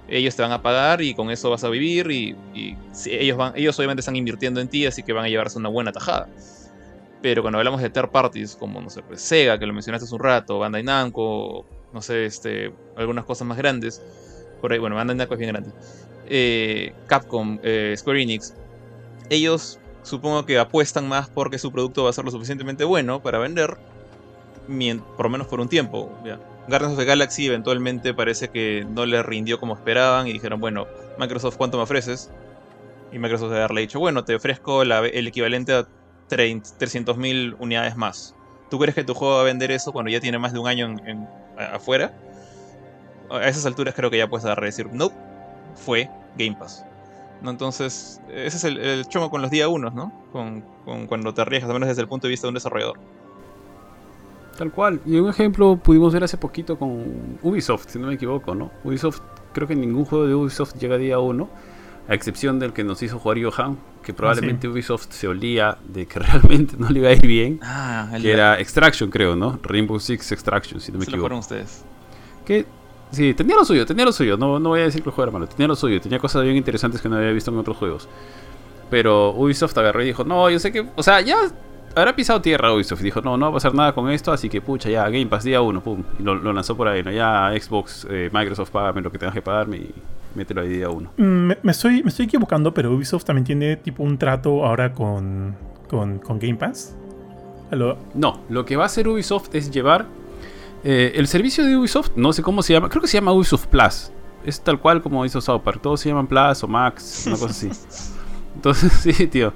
ellos te van a pagar y con eso vas a vivir y, ellos, van, ellos obviamente están invirtiendo en ti, así que van a llevarse una buena tajada. Pero cuando hablamos de third parties, como no sé, pues Sega, que lo mencionaste hace un rato, Bandai Namco, no sé, este, algunas cosas más grandes, por ahí, bueno, Bandai Namco es bien grande, eh, Capcom, eh, Square Enix, ellos supongo que apuestan más porque su producto va a ser lo suficientemente bueno para vender, por lo menos por un tiempo. ¿ya? Guardians of the Galaxy eventualmente parece que no le rindió como esperaban y dijeron, bueno, Microsoft, ¿cuánto me ofreces? Y Microsoft debe haberle dicho, bueno, te ofrezco el equivalente a 300.000 unidades más. ¿Tú crees que tu juego va a vender eso cuando ya tiene más de un año en, afuera? A esas alturas creo que ya puedes agarrar y decir, no, fue Game Pass. ¿No? Entonces, ese es el, chomo con los día unos, ¿no? Con, con, cuando te arriesgas, al menos desde el punto de vista de un desarrollador. Tal cual. Y un ejemplo pudimos ver hace poquito con Ubisoft, si no me equivoco, ¿no? Ubisoft, creo que ningún juego de Ubisoft llega día uno, a excepción del que nos hizo jugar Johan, que probablemente Ubisoft se olía de que realmente no le iba a ir bien. Ah, que era Extraction, creo, ¿no? Rainbow Six Extraction, si no me equivoco. ustedes. Que sí, tenía lo suyo, tenía lo suyo. No, no voy a decir que el juego era malo, tenía lo suyo. Tenía cosas bien interesantes que no había visto en otros juegos. Pero Ubisoft agarró y dijo, no, yo sé que, o sea, ya habrá pisado tierra Ubisoft y dijo, no, no va a pasar nada con esto, así que pucha, ya, Game Pass día uno, pum, y lo, lanzó por ahí, ¿no? Ya Xbox, eh, Microsoft, págame lo que tengas que pagarme y mételo ahí día uno. Mm, me, estoy, me estoy equivocando, pero Ubisoft también tiene tipo un trato ahora con, con, Game Pass. No, lo que va a hacer Ubisoft es llevar eh, el servicio de Ubisoft, no sé cómo se llama, creo que se llama Ubisoft Plus. Es tal cual como hizo South Park, todos se llaman Plus o Max, una cosa así. Entonces, sí, tío.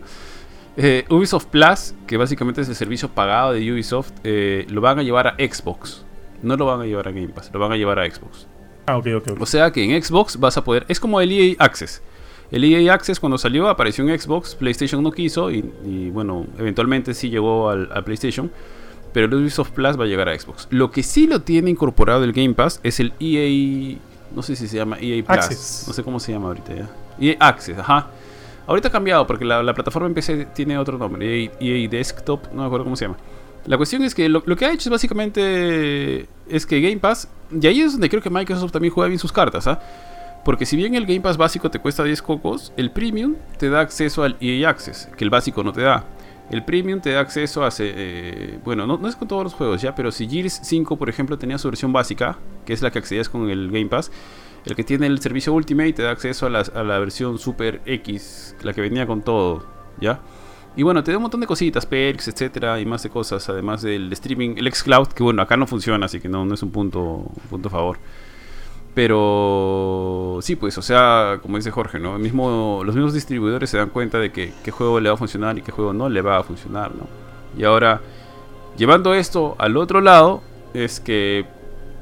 Eh, Ubisoft Plus, que básicamente es el servicio pagado de Ubisoft, eh, lo van a llevar a Xbox. No lo van a llevar a Game Pass, lo van a llevar a Xbox. Ah, ok, ok. O sea que en Xbox vas a poder. Es como el EA Access. El EA Access cuando salió apareció en Xbox, PlayStation no quiso y, bueno, eventualmente sí llegó al, a PlayStation. Pero el Ubisoft Plus va a llegar a Xbox. Lo que sí lo tiene incorporado el Game Pass es el EA. No sé si se llama EA Plus. No sé cómo se llama ahorita ya. EA Access, ajá Ahorita ha cambiado porque la, plataforma en PC tiene otro nombre, EA, e Desktop, no me acuerdo cómo se llama. La cuestión es que lo, que ha hecho es básicamente es que Game Pass, y ahí es donde creo que Microsoft también juega bien sus cartas, ¿ah? Porque si bien el Game Pass básico te cuesta 10 cocos, el Premium te da acceso al EA Access, que el básico no te da. El Premium te da acceso a... Eh, bueno, no, es con todos los juegos ya, pero si Gears 5, por ejemplo, tenía su versión básica, que es la que accedías con el Game Pass, el que tiene el servicio Ultimate te da acceso a la, a la versión Super X, la que venía con todo, ¿ya? Y bueno, te da un montón de cositas, perks, etcétera, y más de cosas, además del streaming, el xCloud, que bueno, acá no funciona, así que no, no es un punto, un punto favor. Pero sí, pues, o sea, como dice Jorge, ¿no? mismo, los mismos distribuidores se dan cuenta de que qué juego le va a funcionar y qué juego no le va a funcionar, ¿no? Y ahora, llevando esto al otro lado, es que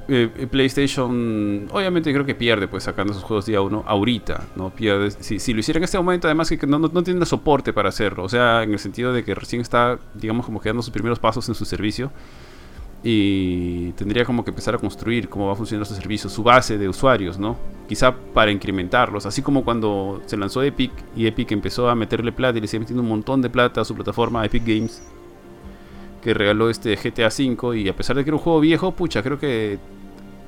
eh, PlayStation obviamente creo que pierde pues sacando sus juegos día uno ahorita, ¿no? Pierde, si, lo hiciera en este momento, además que no, no, tiene soporte para hacerlo, o sea, en el sentido de que recién está, digamos, como que dando sus primeros pasos en su servicio y tendría como que empezar a construir cómo va a funcionar su servicio, su base de usuarios, ¿no? Quizá para incrementarlos, así como cuando se lanzó Epic y Epic empezó a meterle plata y le sigue metiendo un montón de plata a su plataforma Epic Games que regaló este GTA V y a pesar de que era un juego viejo, pucha, creo que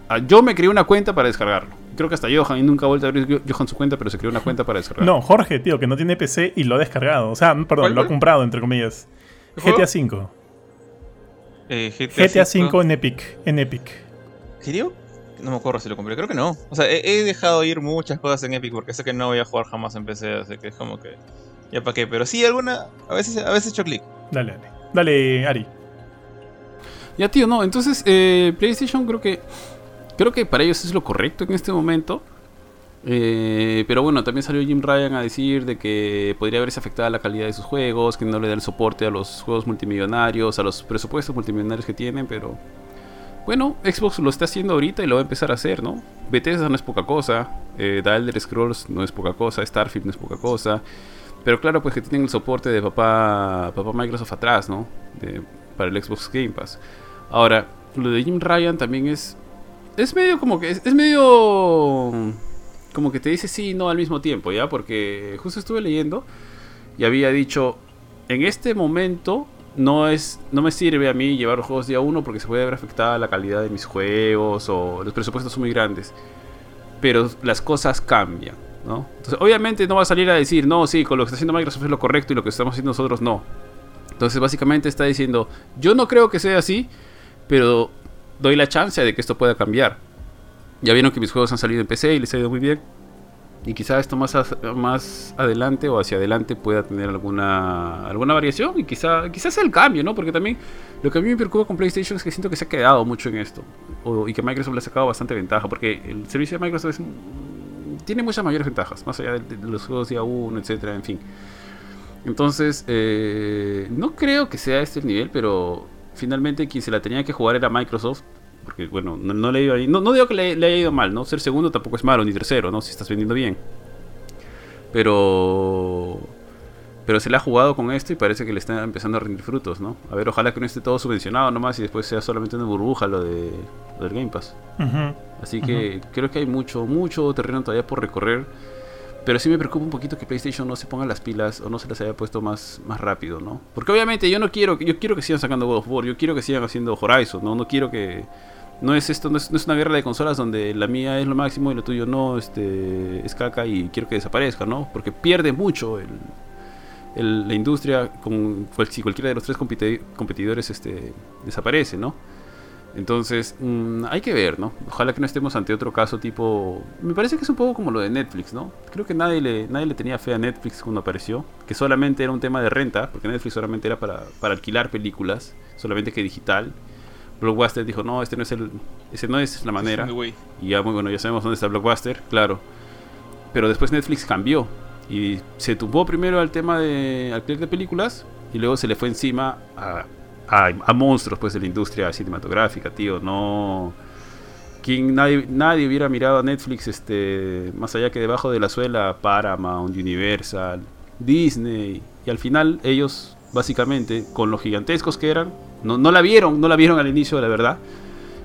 ah, yo me creé una cuenta para descargarlo. Creo que hasta Johan y nunca ha vuelto a abrir Johan su cuenta, pero se creó una cuenta para descargarlo. No, Jorge, tío, que no tiene PC y lo ha descargado. O sea, perdón, lo ha comprado, entre comillas. GTA V. Eh, GTA, V en Epic. En Epic. ¿Creo? No me acuerdo si lo compré, creo que no. O sea, he, dejado ir muchas cosas en Epic porque sé que no voy a jugar jamás en PC, así que es como que. Ya para qué, pero sí, alguna. A veces, a veces he hecho clic. Dale, dale. Dale, Ari. Ya, tío, no. Entonces, eh, PlayStation creo que. Creo que para ellos es lo correcto en este momento. Eh, pero bueno, también salió Jim Ryan a decir de que podría haberse afectado la calidad de sus juegos, que no le da el soporte a los juegos multimillonarios, a los presupuestos multimillonarios que tienen, pero bueno, Xbox lo está haciendo ahorita y lo va a empezar a hacer, ¿no? Bethesda no es poca cosa, eh, The Elder Scrolls no es poca cosa, Starfield no es poca cosa, pero claro, pues que tienen el soporte de papá, papá Microsoft atrás, ¿no? para el Xbox Game Pass. Ahora, lo de Jim Ryan también es. Es medio como que. Es, medio. Como que te dice sí y no al mismo tiempo, ¿ya? Porque justo estuve leyendo y había dicho. En este momento no es no me sirve a mí llevar los juegos día uno porque se puede ver afectada la calidad de mis juegos o los presupuestos son muy grandes. Pero las cosas cambian, Entonces, obviamente no va a salir a decir, no, sí, con lo que está haciendo Microsoft es lo correcto y lo que estamos haciendo nosotros no. Entonces, básicamente está diciendo, yo no creo que sea así, pero doy la chance de que esto pueda cambiar. Ya vieron que mis juegos han salido en PC y les ha ido muy bien. Y quizá esto más, más adelante o hacia adelante pueda tener alguna, alguna variación y quizá, quizás sea el cambio, ¿no? Porque también lo que a mí me preocupa con PlayStation es que siento que se ha quedado mucho en esto. y que Microsoft le ha sacado bastante ventaja. Porque el servicio de Microsoft tiene muchas mayores ventajas, más allá de, los juegos día 1, etcétera, en fin. Entonces, eh, no creo que sea este el nivel, pero finalmente quien se la tenía que jugar era Microsoft. Porque, bueno, no, le iba, no, no digo que le, haya ido mal, ¿no? Ser segundo tampoco es malo, ni tercero, ¿no? Si estás vendiendo bien. Pero. Pero se le ha jugado con esto y parece que le está empezando a rendir frutos, ¿no? A ver, ojalá que no esté todo subvencionado nomás y después sea solamente una burbuja lo, de, del Game Pass. Así que creo que hay mucho, mucho terreno todavía por recorrer. Pero sí me preocupa un poquito que PlayStation no se ponga las pilas o no se las haya puesto más, más rápido, ¿no? Porque obviamente yo no quiero, yo quiero que sigan sacando God of War, yo quiero que sigan haciendo Horizon, ¿no? No quiero que... No es esto, no es, una guerra de consolas donde la mía es lo máximo y lo tuyo no, este, es caca y quiero que desaparezca, ¿no? Porque pierde mucho el, la industria con, si cualquiera de los tres competidores este, desaparece, ¿no? Entonces, mm, hay que ver, ¿no? Ojalá que no estemos ante otro caso tipo... Me parece que es un poco como lo de Netflix, ¿no? Creo que nadie le, nadie le tenía fe a Netflix cuando apareció, que solamente era un tema de renta, porque Netflix solamente era para, para alquilar películas, solamente que digital. Blockbuster dijo, no, este no es el, ese no es la manera. y ya, muy bueno, ya sabemos dónde está Blockbuster, claro. Pero después Netflix cambió y se tumbó primero al tema de alquiler de películas y luego se le fue encima a a, monstruos pues de la industria cinematográfica, tío. No. Quien, nadie, nadie hubiera mirado a Netflix este, más allá que debajo de la suela Paramount, Universal, Disney. Y al final ellos, básicamente, con los gigantescos que eran, no, no la vieron, no la vieron al inicio, la verdad.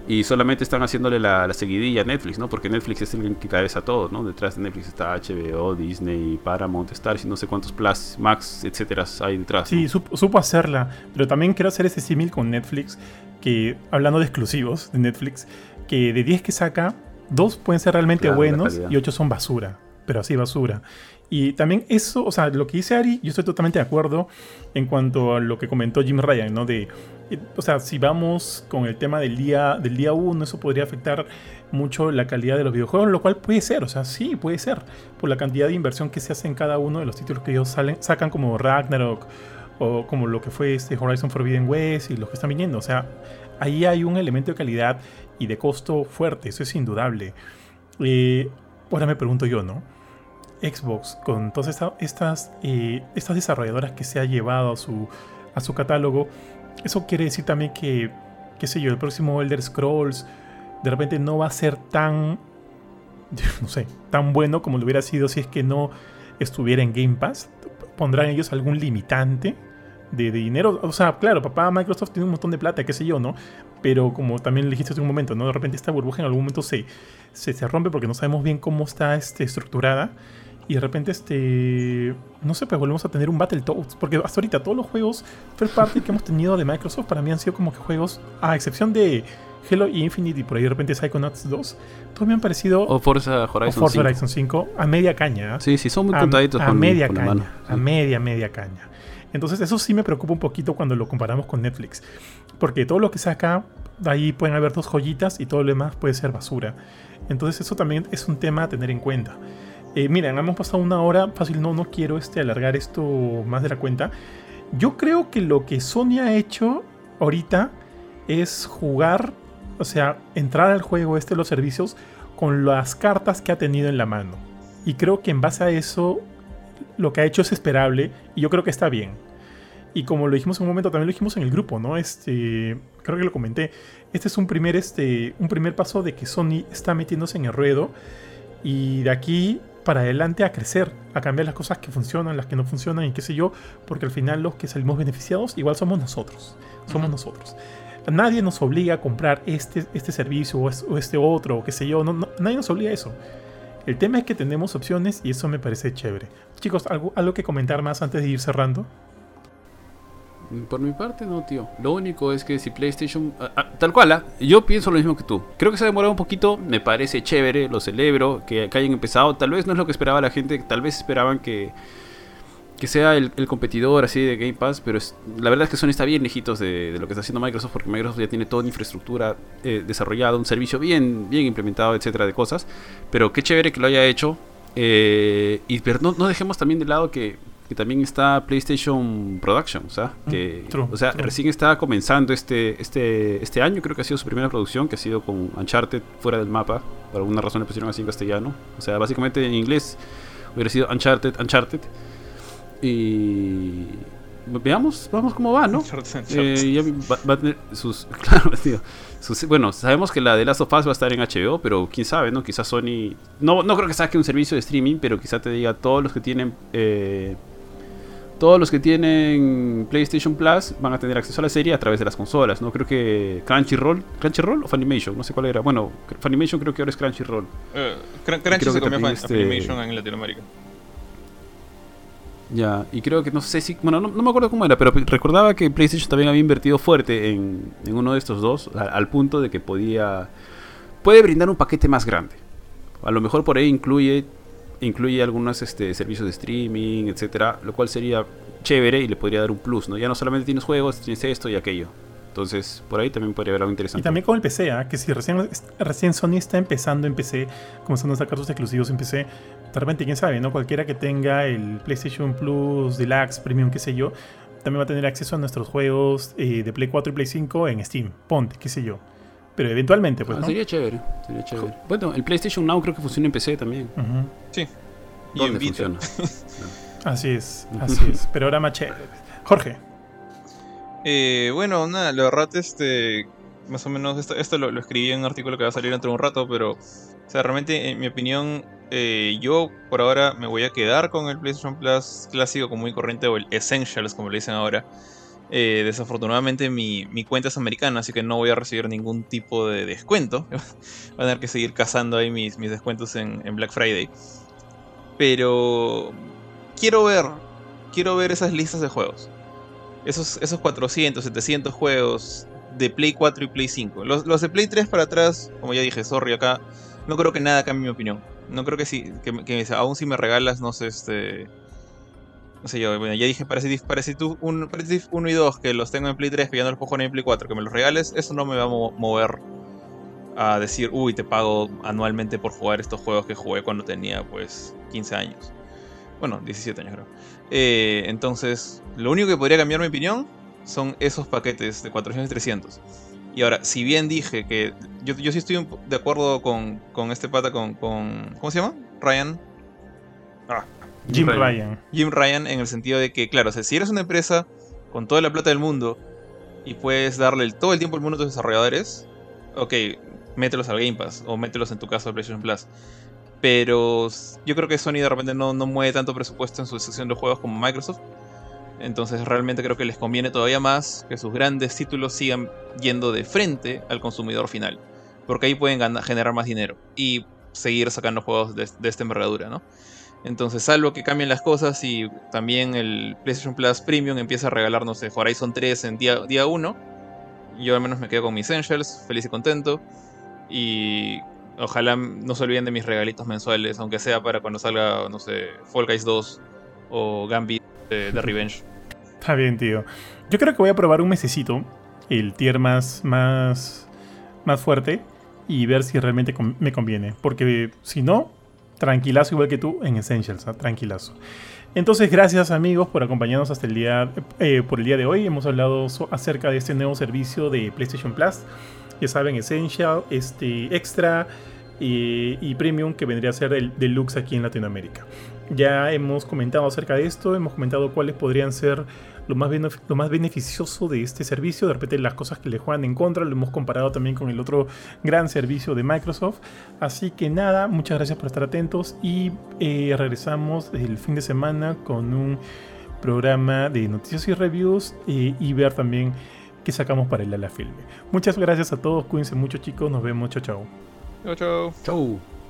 Y solamente están haciéndole la, seguidilla a Netflix, ¿no? Porque Netflix es el que cabeza todo, ¿no? Detrás de Netflix está HBO, Disney, Paramount, Stars y no sé cuántos Plus, Max, etcétera hay detrás. Sí, supo, hacerla, pero también quiero hacer ese símil con Netflix, que hablando de exclusivos de Netflix, que de 10 que saca, dos pueden ser realmente buenos y 8 son basura, pero así basura. Y también eso, o sea, lo que dice Ari, yo estoy totalmente de acuerdo en cuanto a lo que comentó Jim Ryan, ¿no? De, o sea, si vamos con el tema del día del día 1, eso podría afectar mucho la calidad de los videojuegos, lo cual puede ser, o sea, sí, puede ser, por la cantidad de inversión que se hace en cada uno de los títulos que ellos sacan como Ragnarok o como lo que fue este Horizon Forbidden West y los que están viniendo, o sea, ahí hay un elemento de calidad y de costo fuerte, eso es indudable. Eh, ahora me pregunto yo, ¿no? Xbox, con todas estas, eh, estas desarrolladoras que se ha llevado a su, a su catálogo, eso quiere decir también que, qué sé yo, el próximo Elder Scrolls de repente no va a ser tan, no sé, tan bueno como lo hubiera sido si es que no estuviera en Game Pass. ¿Pondrán ellos algún limitante de, dinero? O sea, claro, papá Microsoft tiene un montón de plata, qué sé yo, ¿no? Pero como también dijiste hace un momento, ¿no? De repente esta burbuja en algún momento se, se, se rompe porque no sabemos bien cómo está este, estructurada y de repente este no sé pues volvemos a tener un Battletoads porque hasta ahorita todos los juegos first party que hemos tenido de Microsoft para mí han sido como que juegos a excepción de Halo y Infinite y por ahí de repente Psychonauts 2 todos me han parecido o Forza Horizon, 5. Horizon 5 a media caña sí sí son muy contaditos a, a media caña a media media caña. Entonces eso sí me preocupa un poquito cuando lo comparamos con Netflix porque todo lo que saca ahí pueden haber dos joyitas y todo lo demás puede ser basura. Entonces eso también es un tema a tener en cuenta eh, miren, hemos pasado una hora, fácil, no, no quiero este, alargar esto más de la cuenta. Yo creo que lo que Sony ha hecho ahorita es jugar, o sea, entrar al juego este los servicios con las cartas que ha tenido en la mano. Y creo que en base a eso lo que ha hecho es esperable y yo creo que está bien. Y como lo dijimos en un momento, también lo dijimos en el grupo, ¿no? Este, creo que lo comenté. Este es un primer, este, un primer paso de que Sony está metiéndose en el ruedo. Y de aquí para adelante a crecer, a cambiar las cosas que funcionan, las que no funcionan y qué sé yo, porque al final los que salimos beneficiados igual somos nosotros, somos nosotros. Nadie nos obliga a comprar este, este servicio o, este otro o qué sé yo, no, nadie nos obliga a eso. El tema es que tenemos opciones y eso me parece chévere. Chicos, ¿algo, algo que comentar más antes de ir cerrando? Por mi parte, no, tío. Lo único es que si PlayStation. Ah, ah, tal cual, ¿ah? yo pienso lo mismo que tú. Creo que se ha demorado un poquito. Me parece chévere, lo celebro. Que, hayan empezado. Tal vez no es lo que esperaba la gente. Tal vez esperaban que. Que sea el, competidor así de Game Pass. Pero la verdad es que Sony está bien lejitos de, lo que está haciendo Microsoft. Porque Microsoft ya tiene toda infraestructura eh, desarrollada. Un servicio bien, bien implementado, etcétera, de cosas. Pero qué chévere que lo haya hecho. Eh, y pero no dejemos también de lado que que también está PlayStation Production, o sea, que o sea, recién está comenzando este, este, este año, creo que ha sido su primera producción, que ha sido con Uncharted fuera del mapa, por alguna razón le pusieron así en castellano, o sea, básicamente en inglés hubiera sido Uncharted, Uncharted, y veamos, vamos cómo va, ¿no? Eh, va, a tener sus, claro, tío, bueno, sabemos que la de Last of Us va a estar en HBO, pero quién sabe, ¿no? Quizás Sony, no, no creo que saque un servicio de streaming, pero quizá te diga todos los que tienen eh, todos los que tienen PlayStation Plus van a tener acceso a la serie a través de las consolas, ¿no? Creo que Crunchyroll, Crunchyroll o Funimation, no sé cuál era. Bueno, Funimation creo que ahora es Crunchyroll. Uh, Crunchy se comió este... Funimation en Latinoamérica. Ya, y creo que no sé si. Bueno, no, me acuerdo cómo era, pero recordaba que PlayStation también había invertido fuerte en, en uno de estos dos, al punto de que podía. Puede brindar un paquete más grande. A lo mejor por ahí incluye incluye algunos este, servicios de streaming, etcétera, lo cual sería chévere y le podría dar un plus, ¿no? Ya no solamente tienes juegos, tienes esto y aquello. Entonces, por ahí también podría haber algo interesante. Y también con el PC, ¿ah? que si recién, recién Sony está empezando en PC, comenzando a sacar sus exclusivos en PC, de repente, quién sabe, ¿no? Cualquiera que tenga el PlayStation Plus, Deluxe, Premium, qué sé yo, también va a tener acceso a nuestros juegos eh, de Play 4 y Play 5 en Steam. Ponte, qué sé yo. Pero eventualmente, pues. Ah, sería chévere, sería chévere. Bueno, el PlayStation Now creo que funciona en PC también. Sí. Y en funciona? así es, así es. Pero ahora más chévere. Jorge. Eh, bueno, nada, la verdad, este. Más o menos, esto, esto lo, escribí en un artículo que va a salir dentro de un rato, pero. O sea, realmente, en mi opinión, eh, yo por ahora me voy a quedar con el PlayStation Plus clásico, como muy corriente, o el Essentials, como le dicen ahora. Eh, desafortunadamente mi, cuenta es americana, así que no voy a recibir ningún tipo de descuento. Voy a tener que seguir cazando ahí mis, mis descuentos en, Black Friday. Pero quiero ver, quiero ver esas listas de juegos. Esos, esos 400, 700 juegos de Play 4 y Play 5. Los, los, de Play 3 para atrás, como ya dije, sorry acá, no creo que nada cambie mi opinión. No creo que sí, que, aún si me regalas, no sé, este no sé yo, bueno, ya dije Parasitive, Parasitive, 1, 1 y 2 que los tengo en Play 3, que ya no los puedo jugar en Play 4, que me los regales, eso no me va a mover a decir, uy, te pago anualmente por jugar estos juegos que jugué cuando tenía pues 15 años. Bueno, 17 años creo. Eh, entonces, lo único que podría cambiar mi opinión son esos paquetes de 400 y 300. Y ahora, si bien dije que yo, yo sí estoy de acuerdo con, con este pata, con, con... ¿Cómo se llama? Ryan. Ah, Jim Ryan. Jim Ryan en el sentido de que, claro, si eres una empresa con toda la plata del mundo y puedes darle todo el tiempo al mundo a tus desarrolladores, ok, mételos al Game Pass o mételos en tu caso al PlayStation Plus. Pero yo creo que Sony de repente no, no mueve tanto presupuesto en su sección de juegos como Microsoft. Entonces realmente creo que les conviene todavía más que sus grandes títulos sigan yendo de frente al consumidor final. Porque ahí pueden generar más dinero y seguir sacando juegos de, de esta envergadura, ¿no? Entonces, salvo que cambien las cosas y también el PlayStation Plus Premium empieza a regalarnos sé, Horizon 3 en día, día 1, yo al menos me quedo con mis Essentials, feliz y contento. Y ojalá no se olviden de mis regalitos mensuales, aunque sea para cuando salga, no sé, Fall Guys 2 o Gambit de, Revenge. Está bien, tío. Yo creo que voy a probar un mesecito, el tier más, más, más fuerte, y ver si realmente me conviene. Porque si no, tranquilazo igual que tú en Essentials, ¿ah? tranquilazo. Entonces, gracias amigos por acompañarnos hasta el día, eh, por el día de hoy. Hemos hablado acerca de este nuevo servicio de PlayStation Plus. Ya saben, Essential, este Extra y, y Premium, que vendría a ser el Deluxe aquí en Latinoamérica. Ya hemos comentado acerca de esto, hemos comentado cuáles podrían ser lo más, lo más beneficioso de este servicio. De repente las cosas que le juegan en contra lo hemos comparado también con el otro gran servicio de Microsoft. Así que nada, muchas gracias por estar atentos y eh, regresamos el fin de semana con un programa de noticias y reviews eh, y ver también qué sacamos para el Ala Filme. Muchas gracias a todos, cuídense mucho chicos, nos vemos, chao chao. Chao chao. Chao.